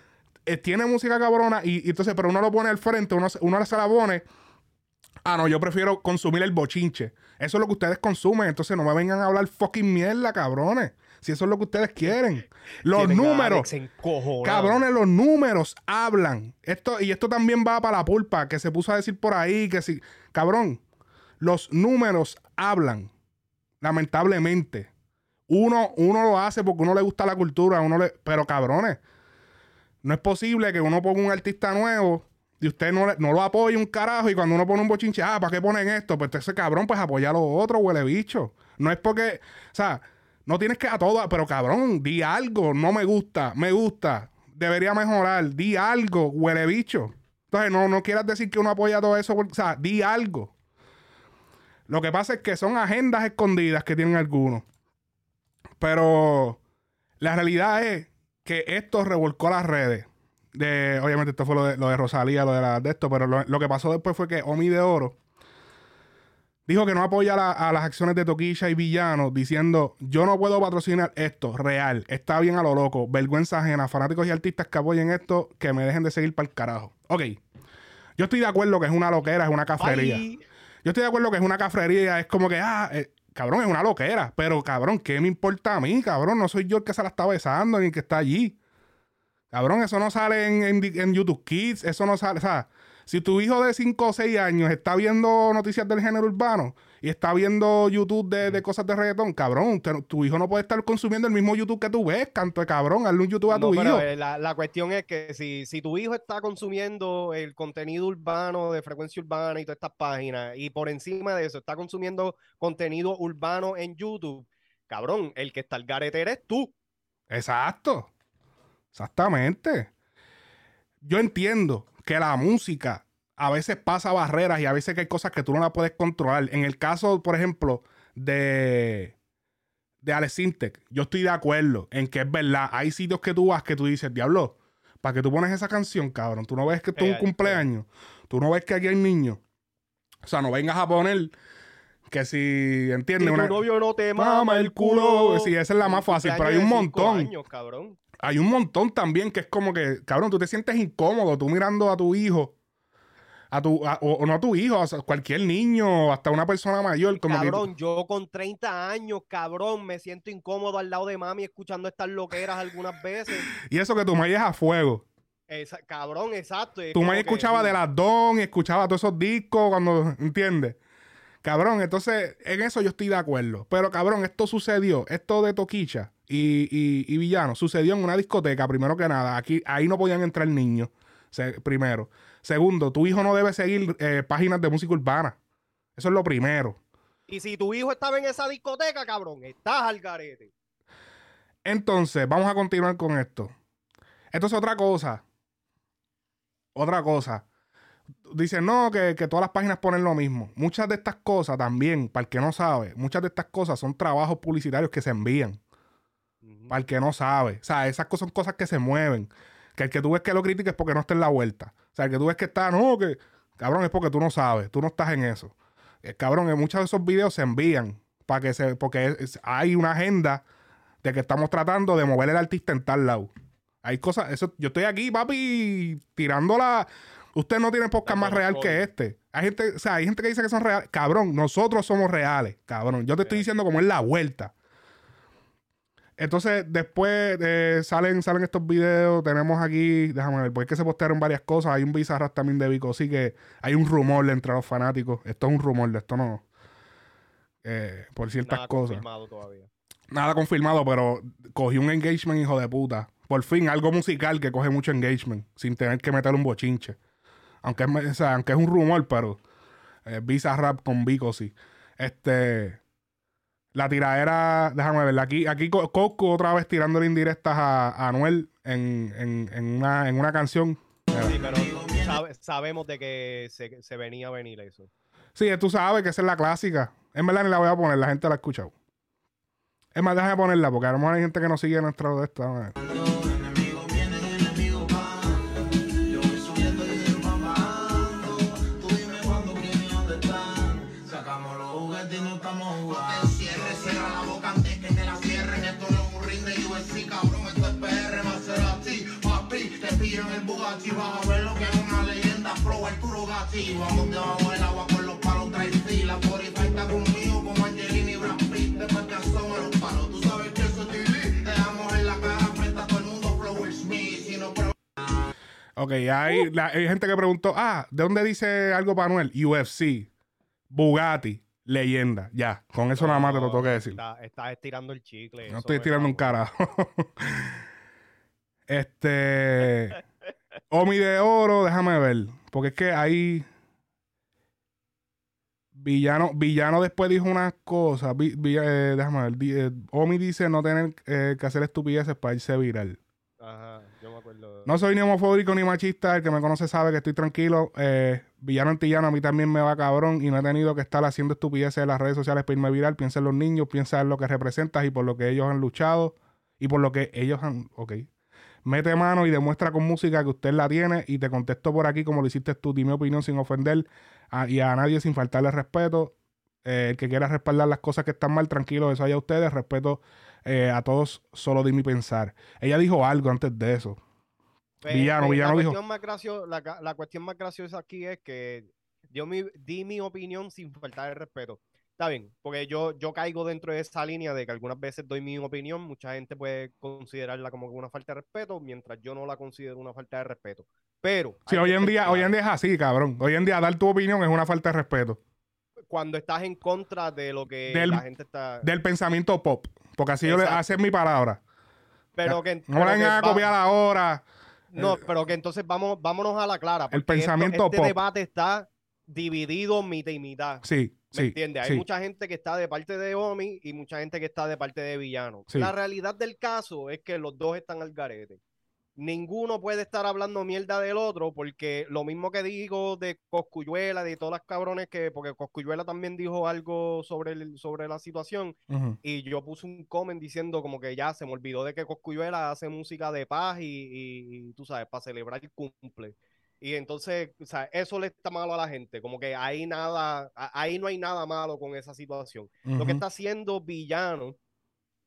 [SPEAKER 1] eh, tiene música cabrona y, entonces, pero uno lo pone al frente, uno, uno se la pone. Ah, no, yo prefiero consumir el bochinche. Eso es lo que ustedes consumen. Entonces no me vengan a hablar fucking mierda, cabrones. Si eso es lo que ustedes quieren. [LAUGHS] Los
[SPEAKER 2] Tienen
[SPEAKER 1] números. Cabrones, los números hablan. Esto, y esto también va para la pulpa, que se puso a decir por ahí que si. Cabrón, los números hablan. Lamentablemente. Uno, uno lo hace porque uno le gusta la cultura, uno le. Pero cabrones, no es posible que uno ponga un artista nuevo y usted no, le- no lo apoye un carajo y cuando uno pone un bochinche, ah, ¿para qué ponen esto? Pues ese cabrón, pues apoya a los otros, huele bicho. No es porque, o sea, no tienes que a todo, pero cabrón, di algo, no me gusta, me gusta, debería mejorar, di algo, huele bicho. Entonces, no, no quieras decir que uno apoya todo eso, o sea, di algo. Lo que pasa es que son agendas escondidas que tienen algunos. Pero la realidad es que esto revolcó las redes. De, obviamente, esto fue lo de, lo de Rosalía, lo de, la- de esto, pero lo, lo que pasó después fue que Omi de Oro dijo que no apoya la- a las acciones de Toquilla y Villano, diciendo: Yo no puedo patrocinar esto, real, está bien a lo loco, vergüenza ajena, fanáticos y artistas que apoyen esto, que me dejen de seguir para el carajo. Ok, yo estoy de acuerdo que es una loquera, es una cafrería.
[SPEAKER 2] Bye.
[SPEAKER 1] Yo estoy de acuerdo que es una cafrería, es como que, ah, eh, cabrón, es una loquera. Pero, cabrón, ¿qué me importa a mí, cabrón? No soy yo el que se la está besando ni el que está allí. Cabrón, eso no sale en, en YouTube Kids, eso no sale. O sea, si tu hijo de 5 o 6 años está viendo noticias del género urbano y está viendo YouTube de, de cosas de reggaetón, cabrón, te- tu hijo no puede estar consumiendo el mismo YouTube que tú ves, canto de cabrón, hazle un YouTube a
[SPEAKER 2] No,
[SPEAKER 1] tu
[SPEAKER 2] pero,
[SPEAKER 1] hijo.
[SPEAKER 2] eh, la, la cuestión es que si, si tu hijo está consumiendo el contenido urbano de frecuencia urbana y todas estas páginas, y por encima de eso está consumiendo contenido urbano en YouTube, cabrón, el que está al garete eres tú.
[SPEAKER 1] Exacto. Exactamente. Yo entiendo que la música a veces pasa barreras y a veces que hay cosas que tú no las puedes controlar. En el caso, por ejemplo, de, de Alex Sintek, yo estoy de acuerdo en que es verdad. Hay sitios que tú vas que tú dices, diablo, ¿para que tú pones esa canción, cabrón? Tú no ves que tú es un cumpleaños. Tú no ves que aquí hay niños. O sea, no vengas a poner que si,
[SPEAKER 2] Si
[SPEAKER 1] ¿entiendes?
[SPEAKER 2] tu
[SPEAKER 1] Una-
[SPEAKER 2] novio no te
[SPEAKER 1] Mama el culo. Sí, esa es la más fácil, pero hay un montón.
[SPEAKER 2] años, cabrón.
[SPEAKER 1] Hay un montón también que es como que, cabrón, tú te sientes incómodo, tú mirando a tu hijo a tu, a- o, o no a tu hijo, a cualquier niño, hasta una persona mayor, como que-
[SPEAKER 2] Cabrón, yo con 30 años, cabrón, me siento incómodo al lado de mami escuchando estas loqueras algunas veces. [LAUGHS]
[SPEAKER 1] y eso que tu madre es a fuego.
[SPEAKER 2] Esa- cabrón, exacto. es
[SPEAKER 1] Tu
[SPEAKER 2] como
[SPEAKER 1] madre
[SPEAKER 2] que-
[SPEAKER 1] escuchaba de las Don escuchaba todos esos discos cuando, ¿entiendes? Cabrón, entonces en eso yo estoy de acuerdo. Pero cabrón, esto sucedió, esto de Toquicha y, y, y Villano, sucedió en una discoteca, primero que nada. Aquí, ahí no podían entrar niños, se- primero. Segundo, tu hijo no debe seguir eh, páginas de música urbana. Eso es lo primero.
[SPEAKER 2] Y si tu hijo estaba en esa discoteca, cabrón, estás al garete.
[SPEAKER 1] Entonces, vamos a continuar con esto. Esto es otra cosa. Otra cosa. Dicen, no, que, que todas las páginas ponen lo mismo. Muchas de estas cosas también, para el que no sabe, muchas de estas cosas son trabajos publicitarios que se envían. Para el que no sabe. O sea, esas cosas son cosas que se mueven. Que el que tú ves que lo critiques es porque no está en la vuelta. O sea, el que tú ves que está, no, que. Cabrón, es porque tú no sabes. Tú no estás en eso. Eh, cabrón, en muchos de esos videos se envían. Para que se. Porque es- es- hay una agenda de que estamos tratando de mover el artista en tal lado. Hay cosas. Eso, yo estoy aquí, papi, tirándola. Usted no tiene podcast más real
[SPEAKER 2] todo.
[SPEAKER 1] que este. Hay gente, o sea, hay gente que dice que son reales. Cabrón, nosotros somos reales, cabrón. Yo te estoy diciendo como es la vuelta. Entonces, después eh, salen, salen estos videos. Tenemos aquí, déjame ver, porque es que se postearon varias cosas. Hay un bizarras también de Vico, sí que hay un rumor entre los fanáticos. Esto es un rumor, de esto no. eh, por ciertas
[SPEAKER 2] Nada
[SPEAKER 1] cosas.
[SPEAKER 2] confirmado todavía.
[SPEAKER 1] Nada confirmado, pero cogí un engagement, hijo de puta. Por fin, algo musical que coge mucho engagement, sin tener que meter un bochinche. Aunque es, me- o sea, aunque es un rumor, pero eh, Visa Rap con Vico, sí. Este. La tiradera, déjame ver, aquí, aquí Co- Coscu otra vez tirándole indirectas a, a Anuel en, en, en una, en una canción.
[SPEAKER 2] Sí, pero sabe- sabemos de que se, se venía a venir eso.
[SPEAKER 1] Sí, tú sabes que esa es la clásica. En verdad ni la voy a poner, la gente la ha escuchado. Es más, déjame ponerla, porque a lo mejor hay gente que no sigue nuestro de esta.
[SPEAKER 5] Pillo en el Bugatti. Vas a ver lo que es una leyenda. Pro Arturo Gatti. Vamos debajo del agua con los palos. Trae fila. Por ahí está conmigo como Angelina y Brad Pitt. Después que asoma los palos. Tú sabes que eso es TV. Te damos en la cara frente a todo el mundo. Flow Will Smith. Si no pruebas
[SPEAKER 1] Ok, hay, la- hay gente que preguntó, ah, ¿de dónde dice algo para? UFC, Bugatti, leyenda. Ya, con eso nada más te lo tengo que decir.
[SPEAKER 2] Está- Estás estirando el chicle.
[SPEAKER 1] No estoy
[SPEAKER 2] es
[SPEAKER 1] tirando un carajo. [LAUGHS] este. Omi de oro, déjame ver. Porque es que ahí. Villano, Villano después dijo unas cosas. Vi- vi- eh, déjame ver. di- eh, Omi dice no tener eh, que hacer estupideces para irse viral.
[SPEAKER 2] Ajá, yo me acuerdo.
[SPEAKER 1] No soy ni homofóbico ni machista. El que me conoce sabe que estoy tranquilo. Villano antillano a mí también me va cabrón y no he tenido que estar haciendo estupideces en las redes sociales para irme viral. Piensa en los niños, piensa en lo que representas y por lo que ellos han luchado y por lo que ellos han... Ok. Mete mano y demuestra con música que usted la tiene y te contesto por aquí como lo hiciste tú. Di mi opinión sin ofender a- y a nadie sin faltarle respeto. Eh, el que quiera respaldar las cosas que están mal, tranquilo, eso hay a ustedes. Respeto eh, a todos, solo di mi pensar. Ella dijo algo antes de eso.
[SPEAKER 2] Pe-
[SPEAKER 1] Villano,
[SPEAKER 2] pe-
[SPEAKER 1] Villano
[SPEAKER 2] la
[SPEAKER 1] dijo-
[SPEAKER 2] cuestión Más la, la cuestión más graciosa aquí es que yo mi- di mi opinión sin faltar el respeto. Está bien, porque yo, yo caigo dentro de esa línea de que algunas veces doy mi opinión, mucha gente puede considerarla como una falta de respeto, mientras yo no la considero una falta de respeto. Pero
[SPEAKER 1] Sí, hoy en día, hoy en día es así, cabrón. Hoy en día dar tu opinión es una falta de respeto.
[SPEAKER 2] cuando estás en contra de lo que
[SPEAKER 1] Del-
[SPEAKER 2] la gente está...
[SPEAKER 1] Del pensamiento pop. Porque así yo le
[SPEAKER 2] Exacto.
[SPEAKER 1] hacer mi palabra.
[SPEAKER 2] pero que,
[SPEAKER 1] No la vengan a copiar ahora.
[SPEAKER 2] No, pero que entonces vamos, vámonos a la clara.
[SPEAKER 1] El
[SPEAKER 2] porque esto-
[SPEAKER 1] pensamiento
[SPEAKER 2] este
[SPEAKER 1] pop.
[SPEAKER 2] debate está dividido mitad y mitad.
[SPEAKER 1] Sí,
[SPEAKER 2] ¿Me
[SPEAKER 1] sí.
[SPEAKER 2] entiendes? Hay
[SPEAKER 1] sí.
[SPEAKER 2] mucha gente que está de parte de Omi y mucha gente que está de parte de Villano.
[SPEAKER 1] Sí.
[SPEAKER 2] La realidad del caso es que los dos están al garete. Ninguno puede estar hablando mierda del otro porque lo mismo que digo de Coscuyuela, de todas las cabrones que, porque Coscuyuela también dijo algo sobre, el- sobre la situación y yo puse un comment diciendo como que ya se me olvidó de que Coscuyuela hace música de paz y, y- y, tú sabes, para celebrar el cumple. Y entonces, o sea, eso le está malo a la gente, como que ahí nada, ahí no hay nada malo con esa situación. Lo que está haciendo Villano,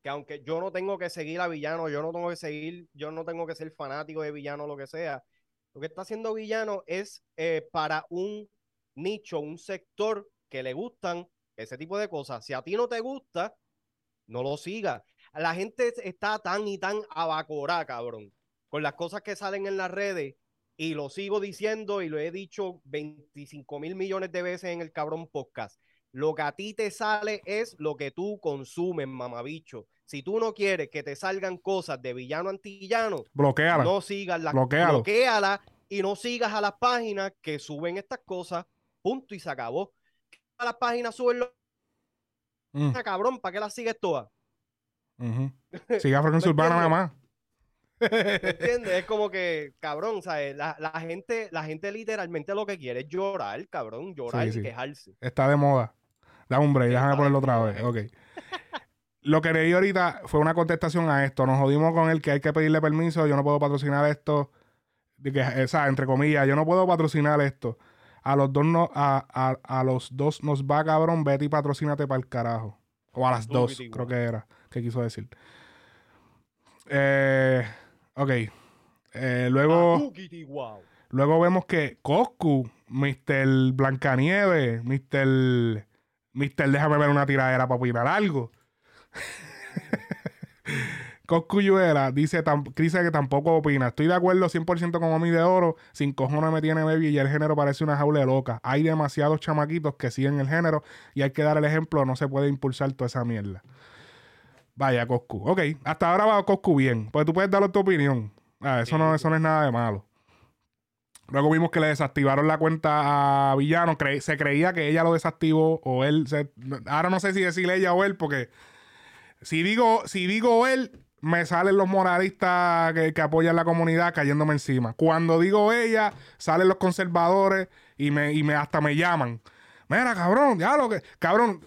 [SPEAKER 2] que aunque yo no tengo que seguir a Villano, yo no tengo que seguir, yo no tengo que ser fanático de Villano lo que sea, Lo que está haciendo Villano es eh, para un nicho, un sector que le gustan ese tipo de cosas. Si a ti no te gusta, no lo sigas. La gente está tan y tan abacorada, cabrón, con las cosas que salen en las redes. Y lo sigo diciendo y lo he dicho 25 mil millones de veces en el cabrón podcast. Lo que a ti te sale es lo que tú consumes, mamabicho. Si tú no quieres que te salgan cosas de villano antillano,
[SPEAKER 1] Bloqueala.
[SPEAKER 2] no sigas las
[SPEAKER 1] Bloquéalo.
[SPEAKER 2] bloquéala y no sigas a las páginas que suben estas cosas. Punto y se acabó. A las páginas suben los
[SPEAKER 1] Mm,
[SPEAKER 2] cabrón, ¿para qué las sigues todas?
[SPEAKER 1] ujú. [LAUGHS] Sigue Frecuencia
[SPEAKER 2] ¿Me
[SPEAKER 1] Urbana nada más.
[SPEAKER 2] ¿Me entiendes? Es como que, cabrón, ¿sabes? La, la gente, la gente literalmente lo que quiere es llorar, cabrón, llorar
[SPEAKER 1] Sí,
[SPEAKER 2] y
[SPEAKER 1] sí.
[SPEAKER 2] quejarse.
[SPEAKER 1] Está de moda. Dame un break, déjame ponerlo otra vez. Ok. Lo que leí ahorita fue una contestación a esto. Nos jodimos con el que hay que pedirle permiso. Yo no puedo patrocinar esto. De que, o sea, entre comillas, yo no puedo patrocinar esto. A los dos no, a, a- a los dos nos va cabrón, vete y patrocínate para el carajo. O a las dos, creo que era, que quiso decir. Eh, ok. Eh, luego. Luego vemos que Coscu, Mr. Blancanieves, Mr. Mr. Déjame ver una tiradera para opinar algo. [LAUGHS] Coscu Yuela dice, dice que tampoco opina. Estoy de acuerdo 100% con Omi de Oro. Sin cojones me tiene baby y el género parece una jaula de loca. Hay demasiados chamaquitos que siguen el género y hay que dar el ejemplo. No se puede impulsar toda esa mierda. Vaya, Coscu. Ok, hasta ahora va Coscu bien. Pues tú puedes dar tu opinión. Ah, eso, no, eso no es nada de malo. Luego vimos que le desactivaron la cuenta a Villano. Cre- se creía que ella lo desactivó o él. se- ahora no sé si decirle ella o él, porque si digo, si digo él, me salen los moralistas que, que apoyan la comunidad cayéndome encima. Cuando digo ella, salen los conservadores y me, y me hasta me llaman. Mira, cabrón, ya lo que. Cabrón,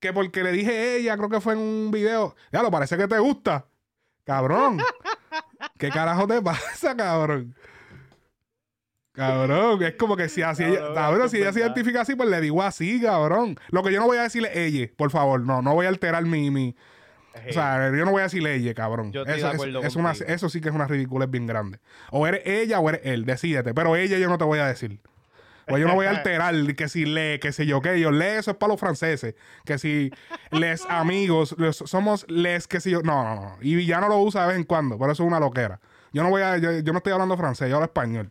[SPEAKER 1] que porque le dije ella, creo que fue en un video. Ya lo parece que te gusta. Cabrón. [LAUGHS] ¿Qué carajo te pasa, cabrón? Cabrón, es como que si así ella,
[SPEAKER 2] Cabrón, es
[SPEAKER 1] si
[SPEAKER 2] es
[SPEAKER 1] ella se identifica así, pues le digo así, cabrón. Lo que yo no voy a decirle ella, por favor, no, no voy a alterar mi, mi, o sea, yo no voy a decir ella, cabrón.
[SPEAKER 2] Yo estoy
[SPEAKER 1] eso,
[SPEAKER 2] de
[SPEAKER 1] es-
[SPEAKER 2] acuerdo
[SPEAKER 1] es una- eso sí que es una ridiculez bien grande. O eres ella o eres él, decídete. Pero ella yo no te voy a decir. Pues yo no voy a [LAUGHS] alterar que si lee, que si yo, que yo lee, eso es para los franceses. Que si les amigos, les- somos les, que si yo. No, no, no. Y ya no lo usa de vez en cuando, pero eso es una loquera. Yo no voy a, yo, yo no estoy hablando francés, yo hablo español.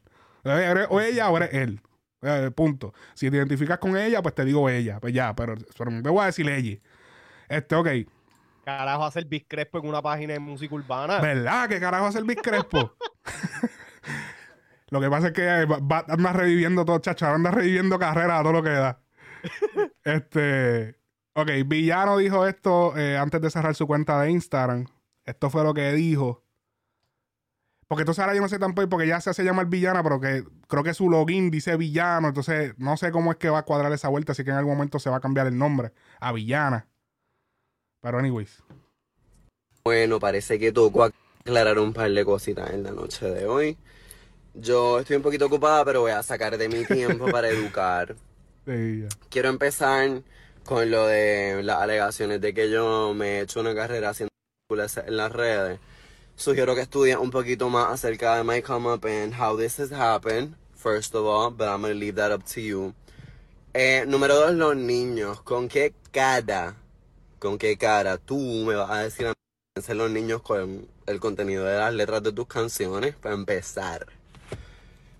[SPEAKER 1] O ella o eres él. Eh, punto. Si te identificas con ella, pues te digo ella. Pues ya, pero, pero te voy a decir ella. Este, ok.
[SPEAKER 2] Carajo, hacer Big Crespo en una página de música urbana.
[SPEAKER 1] ¿Verdad? ¿Qué carajo hace el Big Crespo? [LAUGHS] lo que pasa es que eh, va- va- anda reviviendo todo, chacho. Anda reviviendo carrera a todo lo que da. [LAUGHS] este. Ok, Villano dijo esto eh, antes de cerrar su cuenta de Instagram. Esto fue lo que dijo. Porque entonces ahora yo no sé tampoco, porque ya se hace llamar villana, pero que creo que su login dice villano. Entonces no sé cómo es que va a cuadrar esa vuelta, así que en algún momento se va a cambiar el nombre a villana. Pero, anyways.
[SPEAKER 6] Bueno, parece que tocó aclarar un par de cositas en la noche de hoy. Yo estoy un poquito ocupada, pero voy a sacar de mi tiempo para educar. [LAUGHS]
[SPEAKER 1] Sí.
[SPEAKER 6] Quiero empezar con lo de las alegaciones de que yo me he hecho una carrera haciendo en las redes. Sugiero que estudies un poquito más acerca de my come up and how this has happened, first of all, but I'm gonna leave that up to you. Eh, número dos, los niños. ¿Con qué cara, con qué cara tú me vas a decir a los niños con el contenido de las letras de tus canciones? Para empezar.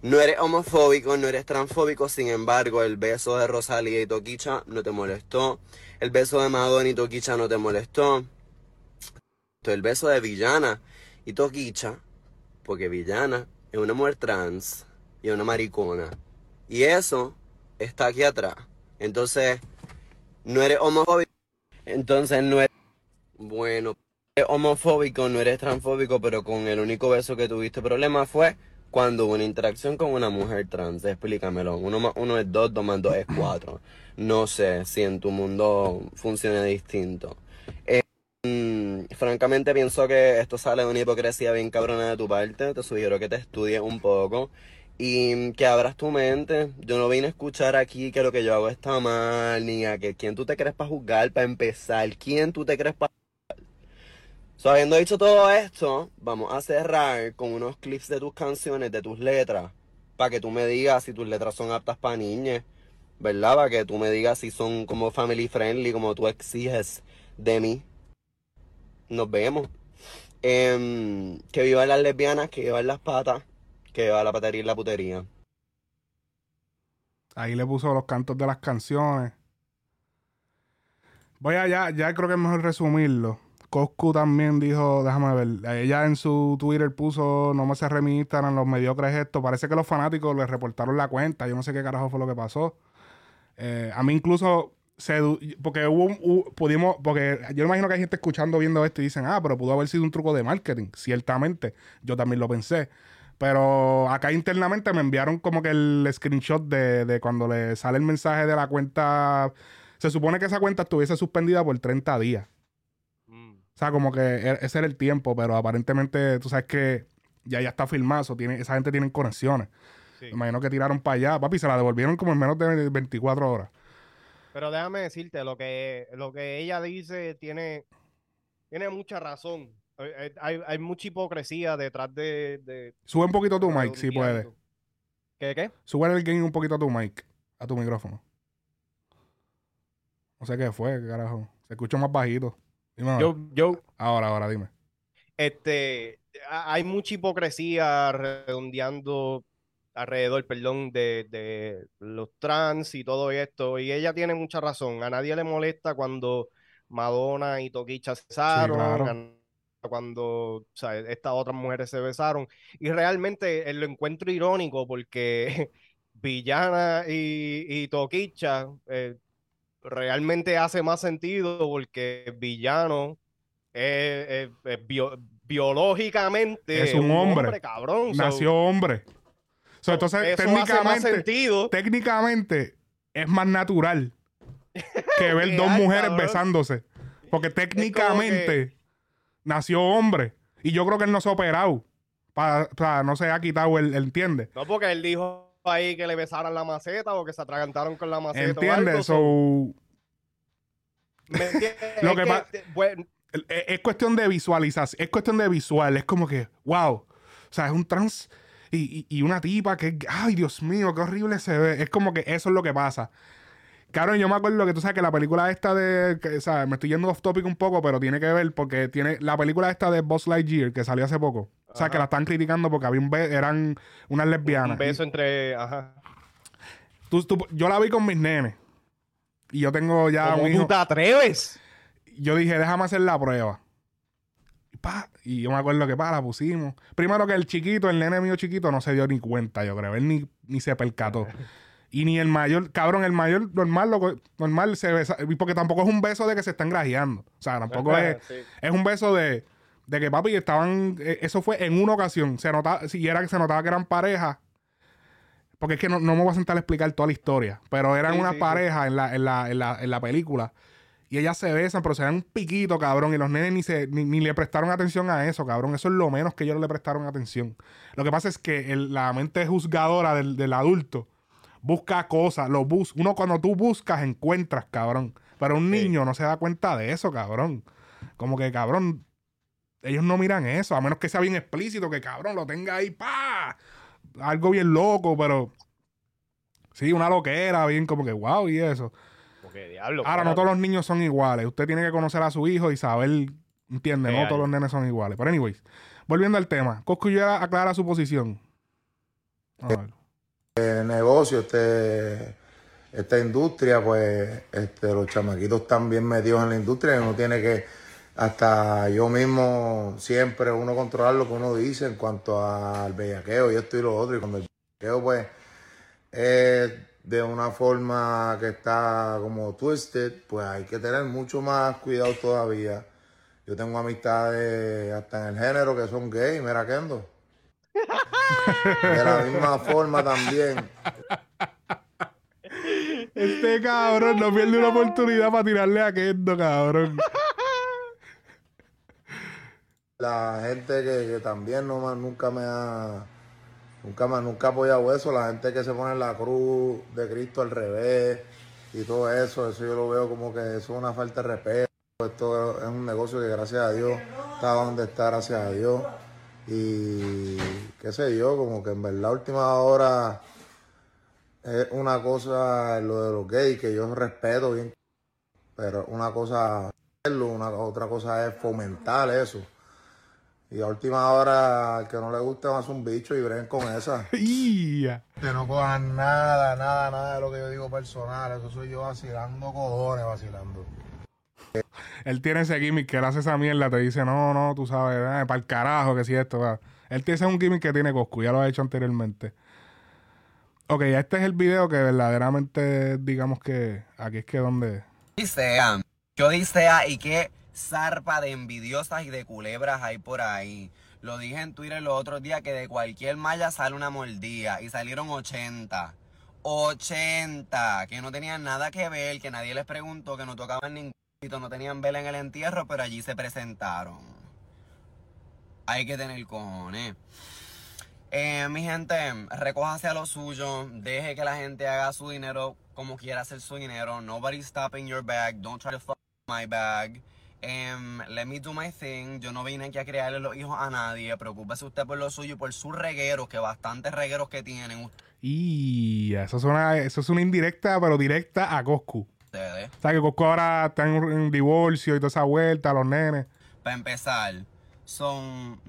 [SPEAKER 6] No eres homofóbico, no eres transfóbico, sin embargo, el beso de Rosalía y Toquicha no te molestó. El beso de Madonna y Toquicha no te molestó. El beso de Villana y Toquicha, porque Villana es una mujer trans y una maricona. Y eso está aquí atrás. Entonces, no eres homofóbico. Entonces, no eres. Bueno, eres homofóbico, no eres transfóbico, pero con el único beso que tuviste problema fue cuando una interacción con una mujer trans. Explícamelo. Uno más uno es dos, dos más dos es cuatro. No sé si en tu mundo funciona distinto. Eh, mm, francamente pienso que esto sale de una hipocresía bien cabrona de tu parte. Te sugiero que te estudies un poco y que abras tu mente. Yo no vine a escuchar aquí que lo que yo hago está mal, ni a que quién tú te crees para juzgar, para empezar. ¿Quién tú te crees para So, habiendo dicho todo esto, vamos a cerrar con unos clips de tus canciones, de tus letras, para que tú me digas si tus letras son aptas para niñas, ¿verdad? Para que tú me digas si son como family friendly, como tú exiges de mí. Nos vemos. Em, que vivan las lesbianas, que vivan las patas, que viva la patería y la putería.
[SPEAKER 1] Ahí le puso los cantos de las canciones. Voy allá, ya creo que es mejor resumirlo. Coscu también dijo, déjame ver, ella en su Twitter puso, no me se remitan a los mediocres estos. Parece que los fanáticos le reportaron la cuenta, yo no sé qué carajo fue lo que pasó. Eh, a mí incluso se porque hubo, un- hu- pudimos, porque yo imagino que hay gente escuchando, viendo esto y dicen, ah, pero pudo haber sido un truco de marketing, ciertamente. Yo también lo pensé. Pero acá internamente me enviaron como que el screenshot de, de cuando le sale el mensaje de la cuenta. Se supone que esa cuenta estuviese suspendida por 30 días. O sea, como que e- ese era el tiempo, pero aparentemente tú sabes que ya ya está filmado, so tiene, esa gente tiene conexiones.
[SPEAKER 2] Sí.
[SPEAKER 1] Me imagino que tiraron para allá, papi, se la devolvieron como en menos de 24 horas.
[SPEAKER 2] Pero déjame decirte, lo que, lo que ella dice tiene, tiene mucha razón. Eh, eh, Hay, hay mucha hipocresía detrás de... de
[SPEAKER 1] Sube un poquito tu mic, si puedes.
[SPEAKER 2] ¿Qué, qué?
[SPEAKER 1] Sube el gain un poquito a tu mic, a tu micrófono. No sé qué fue, carajo. Se escucha más bajito.
[SPEAKER 2] Yo, yo,
[SPEAKER 1] ahora, ahora, dime.
[SPEAKER 2] este, ha- hay mucha hipocresía redondeando alrededor, perdón, de, de los trans y todo esto. Y ella tiene mucha razón. A nadie le molesta cuando Madonna y Toquicha
[SPEAKER 1] claro.
[SPEAKER 2] a- cuando o sea, estas otras mujeres se besaron. Y realmente eh, lo encuentro irónico porque [LAUGHS] Villana y, y Toquicha eh, realmente hace más sentido porque Villano es, es- es bio- biológicamente
[SPEAKER 1] Es un hombre.
[SPEAKER 2] cabrón. So,
[SPEAKER 1] Nació hombre. So, entonces,
[SPEAKER 2] eso hace más
[SPEAKER 1] técnicamente,
[SPEAKER 2] sentido.
[SPEAKER 1] técnicamente, es más natural que [LAUGHS] ver dos mujeres
[SPEAKER 2] cabrón.
[SPEAKER 1] besándose. Porque técnicamente nació hombre. Y yo creo que él no se ha operado. Para, no se ha quitado el, el entiende.
[SPEAKER 2] No, porque él dijo ahí que le besaran la maceta o que se atragantaron con la maceta.
[SPEAKER 1] ¿Entiendes?
[SPEAKER 2] so, [LAUGHS] Es
[SPEAKER 1] que pa-
[SPEAKER 2] te- bueno,
[SPEAKER 1] el- es, es cuestión de visualización. Es cuestión de visual. Es como que, wow. O sea, es un trans y, y- y una tipa que, ay, Dios mío, qué horrible se ve. Es como que eso es lo que pasa. Claro, yo me acuerdo que tú sabes que la película esta de, que, o sea, me estoy yendo off topic un poco, pero tiene que ver porque tiene la película esta de Buzz Lightyear que salió hace poco. O sea, que la están criticando porque había un be- eran unas lesbianas.
[SPEAKER 2] un beso entre... Ajá.
[SPEAKER 1] Tú- tú- yo la vi con mis nenes. Y yo tengo ya
[SPEAKER 2] ¿Cómo
[SPEAKER 1] un
[SPEAKER 2] tú te atreves?
[SPEAKER 1] Yo dije, déjame hacer la prueba. Y, pa, y yo me acuerdo que pa, la pusimos. Primero que el chiquito, el nene mío chiquito, no se dio ni cuenta, yo creo. Él ni, ni se percató. [LAUGHS] Y ni el mayor, cabrón, el mayor normal, loco, normal se besa. Porque tampoco es un beso de que se están grajeando. O sea, tampoco es.
[SPEAKER 2] Sí.
[SPEAKER 1] Es un beso de, de que papi estaban. eh, Eso fue en una ocasión. Se notaba, si era que se notaba que eran pareja. Porque es que no, no me voy a sentar a explicar toda la historia. Pero eran
[SPEAKER 2] Sí,
[SPEAKER 1] una
[SPEAKER 2] sí, sí.
[SPEAKER 1] pareja en, la, en, la, en, la, en la película. Y ellas se besan, pero se dan un piquito, cabrón. Y los nenes ni, se, ni, ni le prestaron atención a eso, cabrón. Eso es lo menos que ellos le prestaron atención. Lo que pasa es que el- la mente juzgadora del, del adulto busca cosas. Lo bus Uno cuando tú buscas, encuentras, cabrón. Pero un niño no se da cuenta de eso, cabrón. Como que, cabrón, ellos no miran eso, a menos que sea bien explícito, que cabrón lo tenga ahí, pa Algo bien loco, pero sí, una loquera, bien como que wow, y eso.
[SPEAKER 2] Porque diablo.
[SPEAKER 1] Ahora, no todos los niños son iguales. Usted tiene que conocer a su hijo y saber, entiende, no todos los nenes son iguales. Pero, anyways, volviendo al tema, Coscu ya aclara su posición. A ver.
[SPEAKER 7] este negocio, este, esta industria, pues este, los chamaquitos están bien metidos en la industria y uno tiene que, hasta yo mismo, siempre uno controlar lo que uno dice en cuanto al bellaqueo y esto y lo otro. Y cuando el bellaqueo, pues, es de una forma que está como twisted, pues hay que tener mucho más cuidado todavía. Yo tengo amistades hasta en el género que son gay, mira Kendo. De la misma forma también.
[SPEAKER 1] Este cabrón no pierde una oportunidad para tirarle a Kendo, cabrón.
[SPEAKER 7] La gente que, también no nunca me ha nunca me nunca ha apoyado eso, la gente que se pone la cruz de Cristo al revés y todo eso, eso yo lo veo como que eso es una falta de respeto. Esto es un negocio que gracias a Dios está donde está, gracias a Dios. Y qué sé yo, como que en verdad última hora es una cosa lo de los gays que yo respeto bien, pero una cosa hacerlo, una otra cosa es fomentar eso. Y a última hora, al que no le guste, va a ser un bicho y breguen con esa. [LAUGHS] Que no cojan nada, nada, nada de lo que yo digo personal. Eso soy yo vacilando cojones, vacilando.
[SPEAKER 1] Él tiene ese gimmick que él hace esa mierda, te dice, no, no, tú sabes, para el carajo que si esto, va. Él tiene ese es un gimmick que tiene Coscu, ya lo ha hecho anteriormente. Ok, este es el video que verdaderamente, digamos que aquí es que donde...
[SPEAKER 6] Odisea. ¿Qué odisea y qué zarpa de envidiosas y de culebras hay por ahí? Lo dije en Twitter los otros días que de cualquier malla sale una mordida y salieron 80. 80. Que no tenían nada que ver, que nadie les preguntó, que no tocaban ningún no tenían vela en el entierro, pero allí se presentaron. Hay que tener cojones. Eh, mi gente, recójase a lo suyo, deje que la gente haga su dinero como quiera hacer su dinero. Nobody's stopping your bag, don't try to fuck my bag. Em, let me do my thing. Yo no vine aquí a crearle los hijos a nadie. Preocúpese usted por lo suyo y por sus regueros, que bastantes regueros que tienen
[SPEAKER 1] Y eso es una, eso es una indirecta, pero directa a Coscu.
[SPEAKER 6] ustedes.
[SPEAKER 1] O sea, que Coscu ahora está en un divorcio y toda esa vuelta, los nenes.
[SPEAKER 6] Para empezar, son.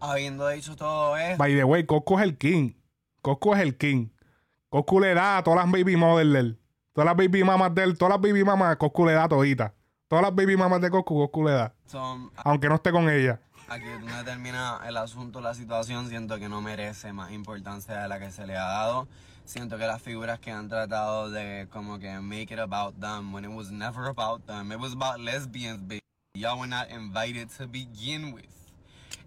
[SPEAKER 6] Habiendo dicho todo esto.
[SPEAKER 1] By the way, Coscu es el king. Coscu es el king. Coscu le da a todas las baby models de él. Todas las baby mamas de él, todas las baby mamas, Coscu le da todita. Todas las baby mamas de Coscu, Coscu le da.
[SPEAKER 6] Son
[SPEAKER 1] Aunque no esté con ella.
[SPEAKER 6] Aquí donde termina el asunto, la situación, siento que no merece más importancia de la que se le ha dado. Siento que las figuras que han tratado de como que make it about them when it was never about them. It was about lesbians, baby. Y'all were not invited to begin with.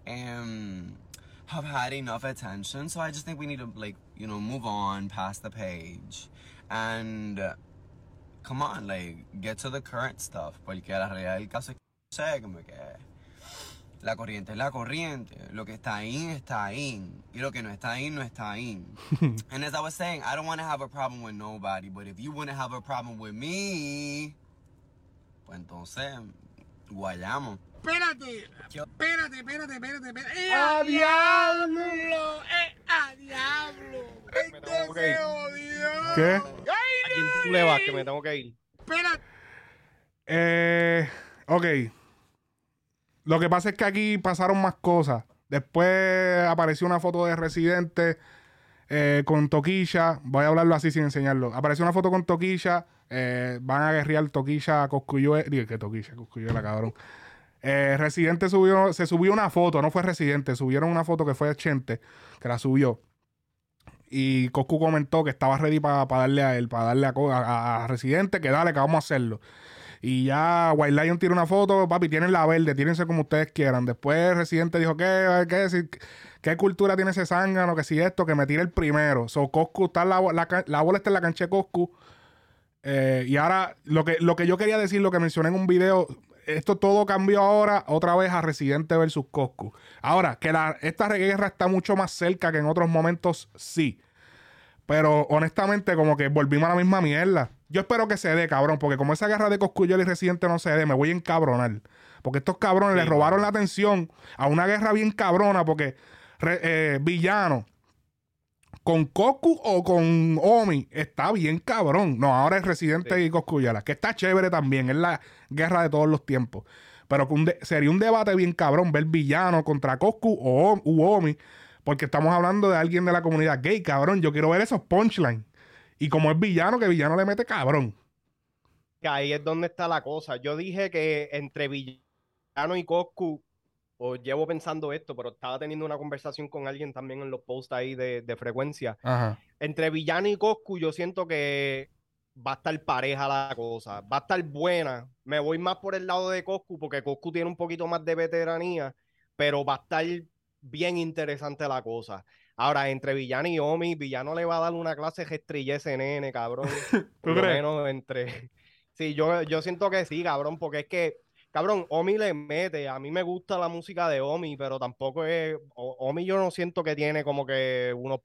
[SPEAKER 6] And have had enough attention, so I just think we need to like, you know, move on past the page. And come on, like, get to the current stuff. Porque la realidad del caso es que no sé, como que la corriente es la corriente. Lo que está ahí, está ahí. Y lo que no está ahí, no está ahí. [LAUGHS] and as I was saying, I don't want to have a problem with nobody. But if you want to have a problem with me, pues entonces, guayamos.
[SPEAKER 8] Espérate, espérate, espérate, espérate, espérate. ¡Eh, a diablo! ¡Eh, a diablo! ¡Este se jodió!
[SPEAKER 1] ¿Qué?
[SPEAKER 2] ¿A quién tú le vas? Que me tengo que ir.
[SPEAKER 8] Espérate.
[SPEAKER 1] Eh, ok. Lo que pasa es que aquí pasaron más cosas. Después apareció una foto de Residente eh, con Toquilla. Voy a hablarlo así sin enseñarlo. Apareció una foto con Toquilla. eh, van a guerrear Toquilla, Coscuyuela. Digo, que Toquilla, Coscuyuela, cabrón. Eh, Residente subió, se subió una foto, no fue Residente, subieron una foto que fue Chente, que la subió. Y Coscu comentó que estaba ready para darle a él, para darle a, Residente, que dale, que vamos a hacerlo. Y ya White Lion tira una foto, papi, tienen la verde, tírense como ustedes quieran. Después Residente dijo, ¿qué, qué, qué cultura tiene ese zángano? Que si esto, que me tire el primero. So, Coscu está la, la, la bola está en la cancha de Coscu. Eh, y ahora, lo que, lo que yo quería decir, lo que mencioné en un video, esto todo cambió ahora otra vez a Residente versus Coscu. Ahora, que esta guerra está mucho más cerca que en otros momentos, sí. Pero honestamente, como que volvimos a la misma mierda. Yo espero que se dé, cabrón, porque como esa guerra de Coscuyo y Residente no se dé, me voy a encabronar. Porque estos cabrones le robaron la atención a una guerra bien cabrona, porque re- eh, villano con Coscu o con Omi está bien cabrón. No, ahora es Residente y Coscuyala, que está chévere también, es la guerra de todos los tiempos. Pero que un de- sería un debate bien cabrón ver villano contra Coscu o u Omi, porque estamos hablando de alguien de la comunidad gay, cabrón. Yo quiero ver esos punchlines. Y como es villano, que villano le mete cabrón.
[SPEAKER 2] Que ahí es donde está la cosa. Yo dije que entre Villano y Coscu, o llevo pensando esto, pero estaba teniendo una conversación con alguien también en los posts ahí de, de frecuencia.
[SPEAKER 1] Ajá.
[SPEAKER 2] Entre Villano y Coscu, yo siento que va a estar pareja la cosa, va a estar buena. Me voy más por el lado de Coscu, porque Coscu tiene un poquito más de veteranía, pero va a estar bien interesante la cosa. Ahora, entre Villano y Omi, Villano le va a dar una clase ese nene, cabrón. [LAUGHS] Por lo
[SPEAKER 1] crees?
[SPEAKER 2] menos entre. [LAUGHS] Sí, yo, yo siento que sí, cabrón, porque es que, cabrón, Omi le mete. A mí me gusta la música de Omi, pero tampoco es. O- Omi yo no siento que tiene como que unos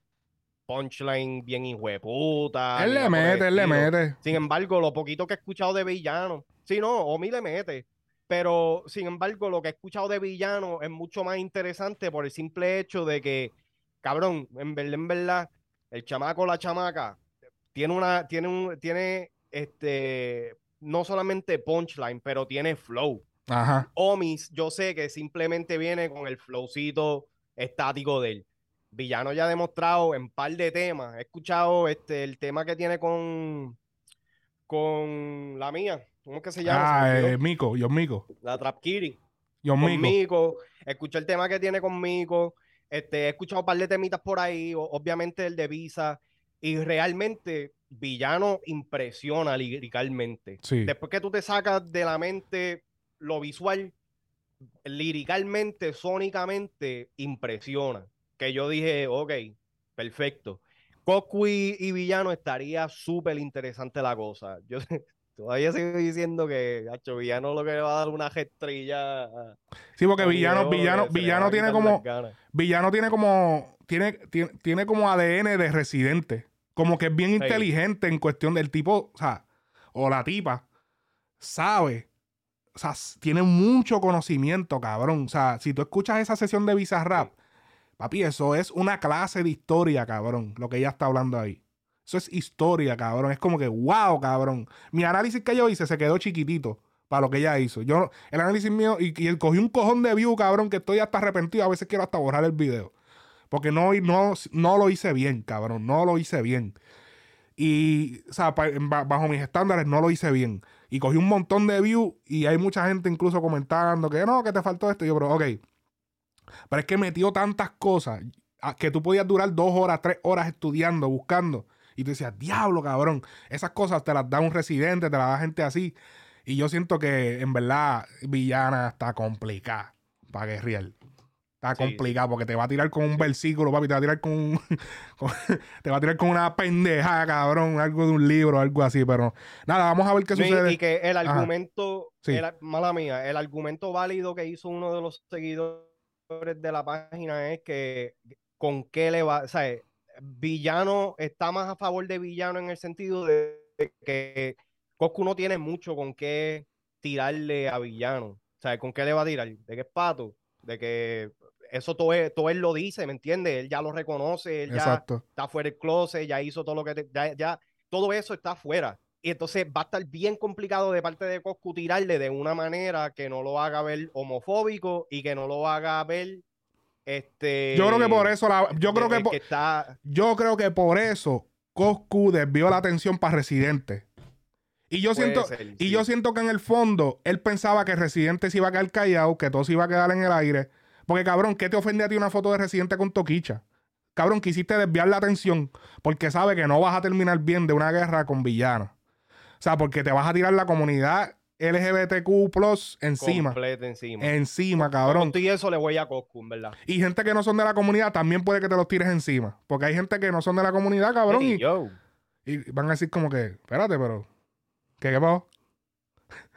[SPEAKER 2] punchline bien hijueputa.
[SPEAKER 1] él le mete, él le mete.
[SPEAKER 2] Sin embargo, lo poquito que he escuchado de Villano, sí, no, Omi le mete. Pero sin embargo, lo que he escuchado de villano es mucho más interesante por el simple hecho de que, cabrón, en verdad, en verdad, el chamaco o la chamaca tiene una, tiene un, tiene este, no solamente punchline, pero tiene flow.
[SPEAKER 1] Ajá.
[SPEAKER 2] Omis, yo sé que simplemente viene con el flowcito estático de él. Villano ya ha demostrado en par de temas. He escuchado este, el tema que tiene con, con la mía. ¿Cómo es que se llama?
[SPEAKER 1] Ah, eh, Mico, John Mico.
[SPEAKER 2] La Trap Kitty.
[SPEAKER 1] John
[SPEAKER 2] Con
[SPEAKER 1] Mico.
[SPEAKER 2] Mico. Escuché el tema que tiene con Mico. Este, he escuchado un par de temitas por ahí. obviamente el de Visa. Y realmente, Villano impresiona liricalmente.
[SPEAKER 1] Sí.
[SPEAKER 2] Después que tú te sacas de la mente lo visual, liricalmente, sónicamente, impresiona. Que yo dije, ok, perfecto. Coscu y, y Villano estaría súper interesante la cosa. Yo [LAUGHS] todavía sigo diciendo que, hacho, Villano lo que le va a dar una gestrilla.
[SPEAKER 1] Sí, porque villano, villano, villano tiene como, villano tiene como, tiene, tiene, tiene como ADN de residente. Como que es bien
[SPEAKER 2] Sí.
[SPEAKER 1] inteligente en cuestión del tipo, o sea, o la tipa, sabe, o sea, tiene mucho conocimiento, cabrón. O sea, si tú escuchas esa sesión de Bizarrap, papi, eso es una clase de historia, cabrón, lo que ella está hablando ahí. Eso es historia, cabrón. Es como que, wow, cabrón. Mi análisis que yo hice se quedó chiquitito para lo que ella hizo. Yo, el análisis mío, y, y cogí un cojón de view, cabrón, que estoy hasta arrepentido. A veces quiero hasta borrar el video. Porque no, no, no lo hice bien, cabrón. No lo hice bien. Y, o sea, bajo mis estándares no lo hice bien. Y cogí un montón de views y hay mucha gente incluso comentando que no, que te faltó esto. Y yo, pero, ok. Pero es que metió tantas cosas que tú podías durar dos horas, tres horas estudiando, buscando. Y tú decías, diablo, cabrón. Esas cosas te las da un residente, te las da gente así. Y yo siento que, en verdad, Villana está complicada para guerrear. Está
[SPEAKER 2] Sí,
[SPEAKER 1] complicado porque te va a tirar con un versículo, papi. Te va a tirar con, un- [LAUGHS] con- te va a tirar con una pendeja, cabrón. Algo de un libro, algo así. Pero nada, vamos a ver qué sucede.
[SPEAKER 2] Y que el argumento,
[SPEAKER 1] Sí.
[SPEAKER 2] el- mala mía, el argumento válido que hizo uno de los seguidores de la página es que con qué le va, o sea, Villano está más a favor de Villano en el sentido de que Coscu no tiene mucho con qué tirarle a Villano. O sea, ¿con qué le va a tirar? ¿De qué es pato? De que eso todo él, todo él lo dice, ¿me entiendes? Él ya lo reconoce, él ya está fuera del closet, ya hizo todo lo que te- ya, ya todo eso está fuera. Y entonces va a estar bien complicado de parte de Coscu tirarle de una manera que no lo haga ver homofóbico y que no lo haga ver este
[SPEAKER 1] Yo creo que por eso la- yo creo que por-
[SPEAKER 2] está
[SPEAKER 1] Yo creo que por eso Coscu desvió la atención para Residente. Y yo
[SPEAKER 2] Puede
[SPEAKER 1] siento,
[SPEAKER 2] ser,
[SPEAKER 1] y
[SPEAKER 2] sí.
[SPEAKER 1] yo siento que en el fondo él pensaba que Residente se iba a quedar callado, que todo se iba a quedar en el aire. Porque cabrón, ¿qué te ofende a ti una foto de Residente con Toquicha? Cabrón, quisiste desviar la atención porque sabe que no vas a terminar bien de una guerra con villanos. O sea, porque te vas a tirar la comunidad LGBTQ encima.
[SPEAKER 2] completa encima.
[SPEAKER 1] Encima, cabrón.
[SPEAKER 2] Y eso le voy a Coscu, verdad.
[SPEAKER 1] Y gente que no son de la comunidad también puede que te los tires encima. Porque hay gente que no son de la comunidad, cabrón. Y,
[SPEAKER 2] yo.
[SPEAKER 1] y van a decir como que, espérate, pero. ¿Qué, qué pasó?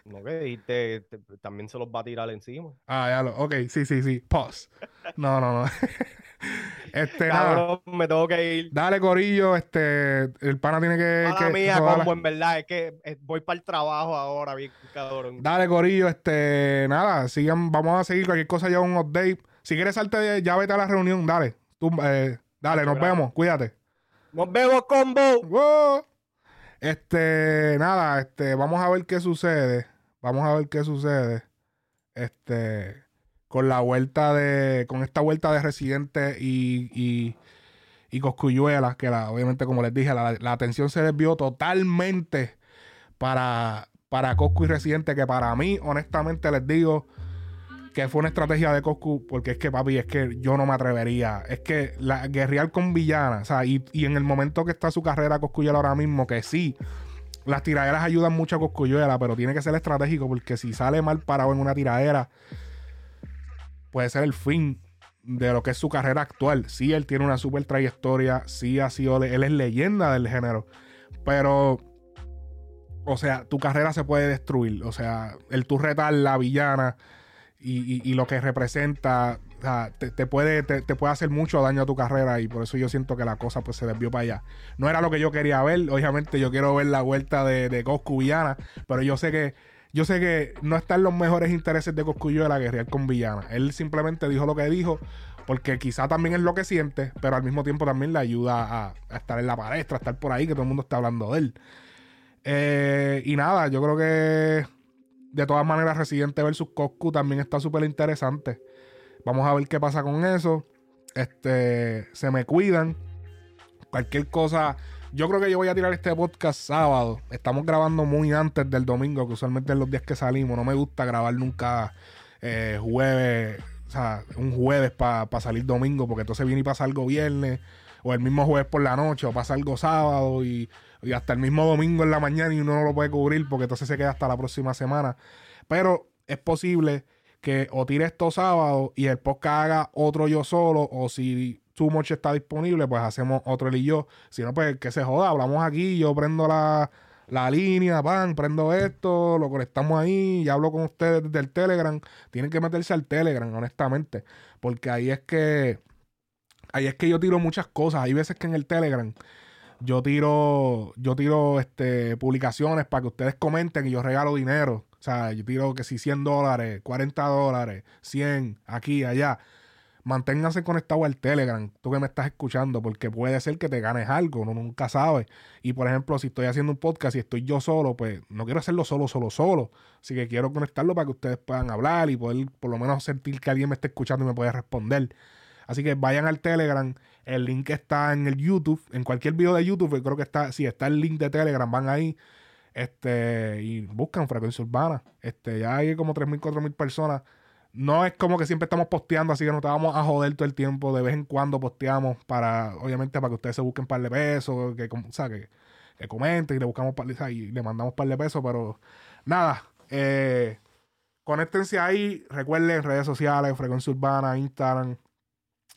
[SPEAKER 2] No, que dijiste, te- también se los va a tirar encima.
[SPEAKER 1] Ah, ya lo. Ok, sí, sí, sí. Pause. No, no, no. [LAUGHS] este, nada.
[SPEAKER 2] Cabrón, me tengo que ir.
[SPEAKER 1] Dale, Corillo. Este, el pana tiene que.
[SPEAKER 2] Mala
[SPEAKER 1] que
[SPEAKER 2] mía,
[SPEAKER 1] joder.
[SPEAKER 2] combo, en verdad, es que eh, voy para el trabajo ahora, bien cabrón.
[SPEAKER 1] Dale, Corillo. Este, nada. Sigan, vamos a seguir cualquier cosa, ya un update. Si quieres salte de, ya vete a la reunión. Dale. Tú, eh, dale, nos
[SPEAKER 2] gracias.
[SPEAKER 1] vemos. Cuídate.
[SPEAKER 2] Nos vemos, combo.
[SPEAKER 1] ¡Wow! Este, nada, este, vamos a ver qué sucede. Vamos a ver qué sucede. Este, con la vuelta de, con esta vuelta de Residente y, y, y Coscuyuela, que obviamente, como les dije, la, la atención se desvió totalmente para, para Coscu y Residente, que para mí, honestamente, les digo que fue una estrategia de Coscu, porque es que, papi, es que yo no me atrevería. Es que la guerrear con villana, o sea, y, y en el momento que está su carrera Coscuyuela ahora mismo, que sí, las tiraderas ayudan mucho a Coscuyuela, pero tiene que ser estratégico, porque si sale mal parado en una tiradera, puede ser el fin de lo que es su carrera actual. Sí, él tiene una super trayectoria, sí ha sido, él es leyenda del género, pero o sea, tu carrera se puede destruir. O sea, el tú retar la villana y, lo que representa, sea, te, puede, te, puede hacer mucho daño a tu carrera y por eso yo siento que la cosa pues se desvió para allá. No era lo que yo quería ver, obviamente yo quiero ver la vuelta de, de Coscu villana, pero yo sé que yo sé que no están los mejores intereses de Coscullo de la guerrear con Villana. Él simplemente dijo lo que dijo, porque quizá también es lo que siente, pero al mismo tiempo también le ayuda a, a estar en la palestra, a estar por ahí, que todo el mundo está hablando de él. Eh, y nada, yo creo que de todas maneras Residente versus Coscu también está súper interesante. Vamos a ver qué pasa con eso. Este, se me cuidan. Cualquier cosa. Yo creo que yo voy a tirar este podcast sábado. Estamos grabando muy antes del domingo, que usualmente es los días que salimos. No me gusta grabar nunca eh, jueves, o sea, un jueves para salir domingo, porque entonces viene y pasa algo viernes, o el mismo jueves por la noche, o pasa algo sábado, y, y hasta el mismo domingo en la mañana, y uno no lo puede cubrir, porque entonces se queda hasta la próxima semana. Pero es posible que o tire esto sábado y el podcast haga otro yo solo, o si Too Much está disponible, pues hacemos otro él y yo. Si no, pues que se joda, hablamos aquí, yo prendo la, la línea, pan, prendo esto, lo conectamos ahí y hablo con ustedes del Telegram. Tienen que meterse al Telegram, honestamente, porque ahí es que ahí es que yo tiro muchas cosas. Hay veces que en el Telegram yo tiro yo tiro este publicaciones para que ustedes comenten y yo regalo dinero. O sea, yo tiro que si 100 dólares, 40 dólares, 100, aquí, allá. Manténganse conectados al Telegram, tú que me estás escuchando, porque puede ser que te ganes algo, uno nunca sabe. Y por ejemplo, si estoy haciendo un podcast y estoy yo solo, pues no quiero hacerlo solo, solo, solo. Así que quiero conectarlo para que ustedes puedan hablar y poder por lo menos sentir que alguien me esté escuchando y me puede responder. Así que vayan al Telegram. El link está en el YouTube. En cualquier video de YouTube, yo creo que está. Si está el link de Telegram, van ahí. Este. Y buscan frecuencia urbana. Este. Ya hay como 3.000, 4.000 personas. No es como que siempre estamos posteando, así que no te vamos a joder todo el tiempo. De vez en cuando posteamos para, obviamente, para que ustedes se busquen un par de pesos, que, o sea, que, que comenten y le buscamos par y le mandamos un par de pesos, pero nada. Eh, conéctense ahí, recuerden redes sociales, frecuencia urbana, Instagram.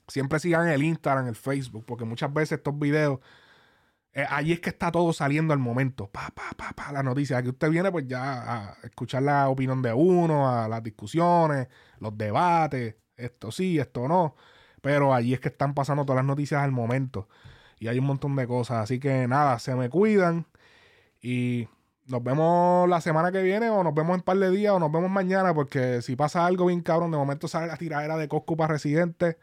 [SPEAKER 1] Siempre sigan el Instagram, el Facebook, porque muchas veces estos videos, eh, allí es que está todo saliendo al momento. Pa, pa, pa, pa, la noticia. Aquí usted viene pues ya a escuchar la opinión de uno, a las discusiones, los debates, esto sí, esto no. Pero allí es que están pasando todas las noticias al momento. Y hay un montón de cosas. Así que nada, se me cuidan. Y nos vemos la semana que viene, o nos vemos en un par de días, o nos vemos mañana, porque si pasa algo bien cabrón, de momento sale la tiradera de Coscu para Residente,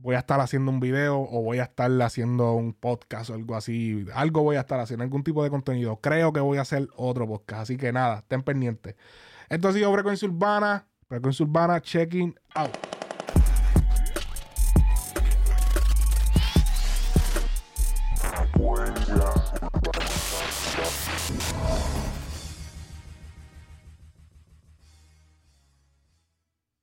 [SPEAKER 1] voy a estar haciendo un video, o voy a estar haciendo un podcast o algo así. Algo voy a estar haciendo, algún tipo de contenido. Creo que voy a hacer otro podcast, así que nada, estén pendientes. Esto ha sido Frecuencia Urbana, Frecuencia Urbana, checking out.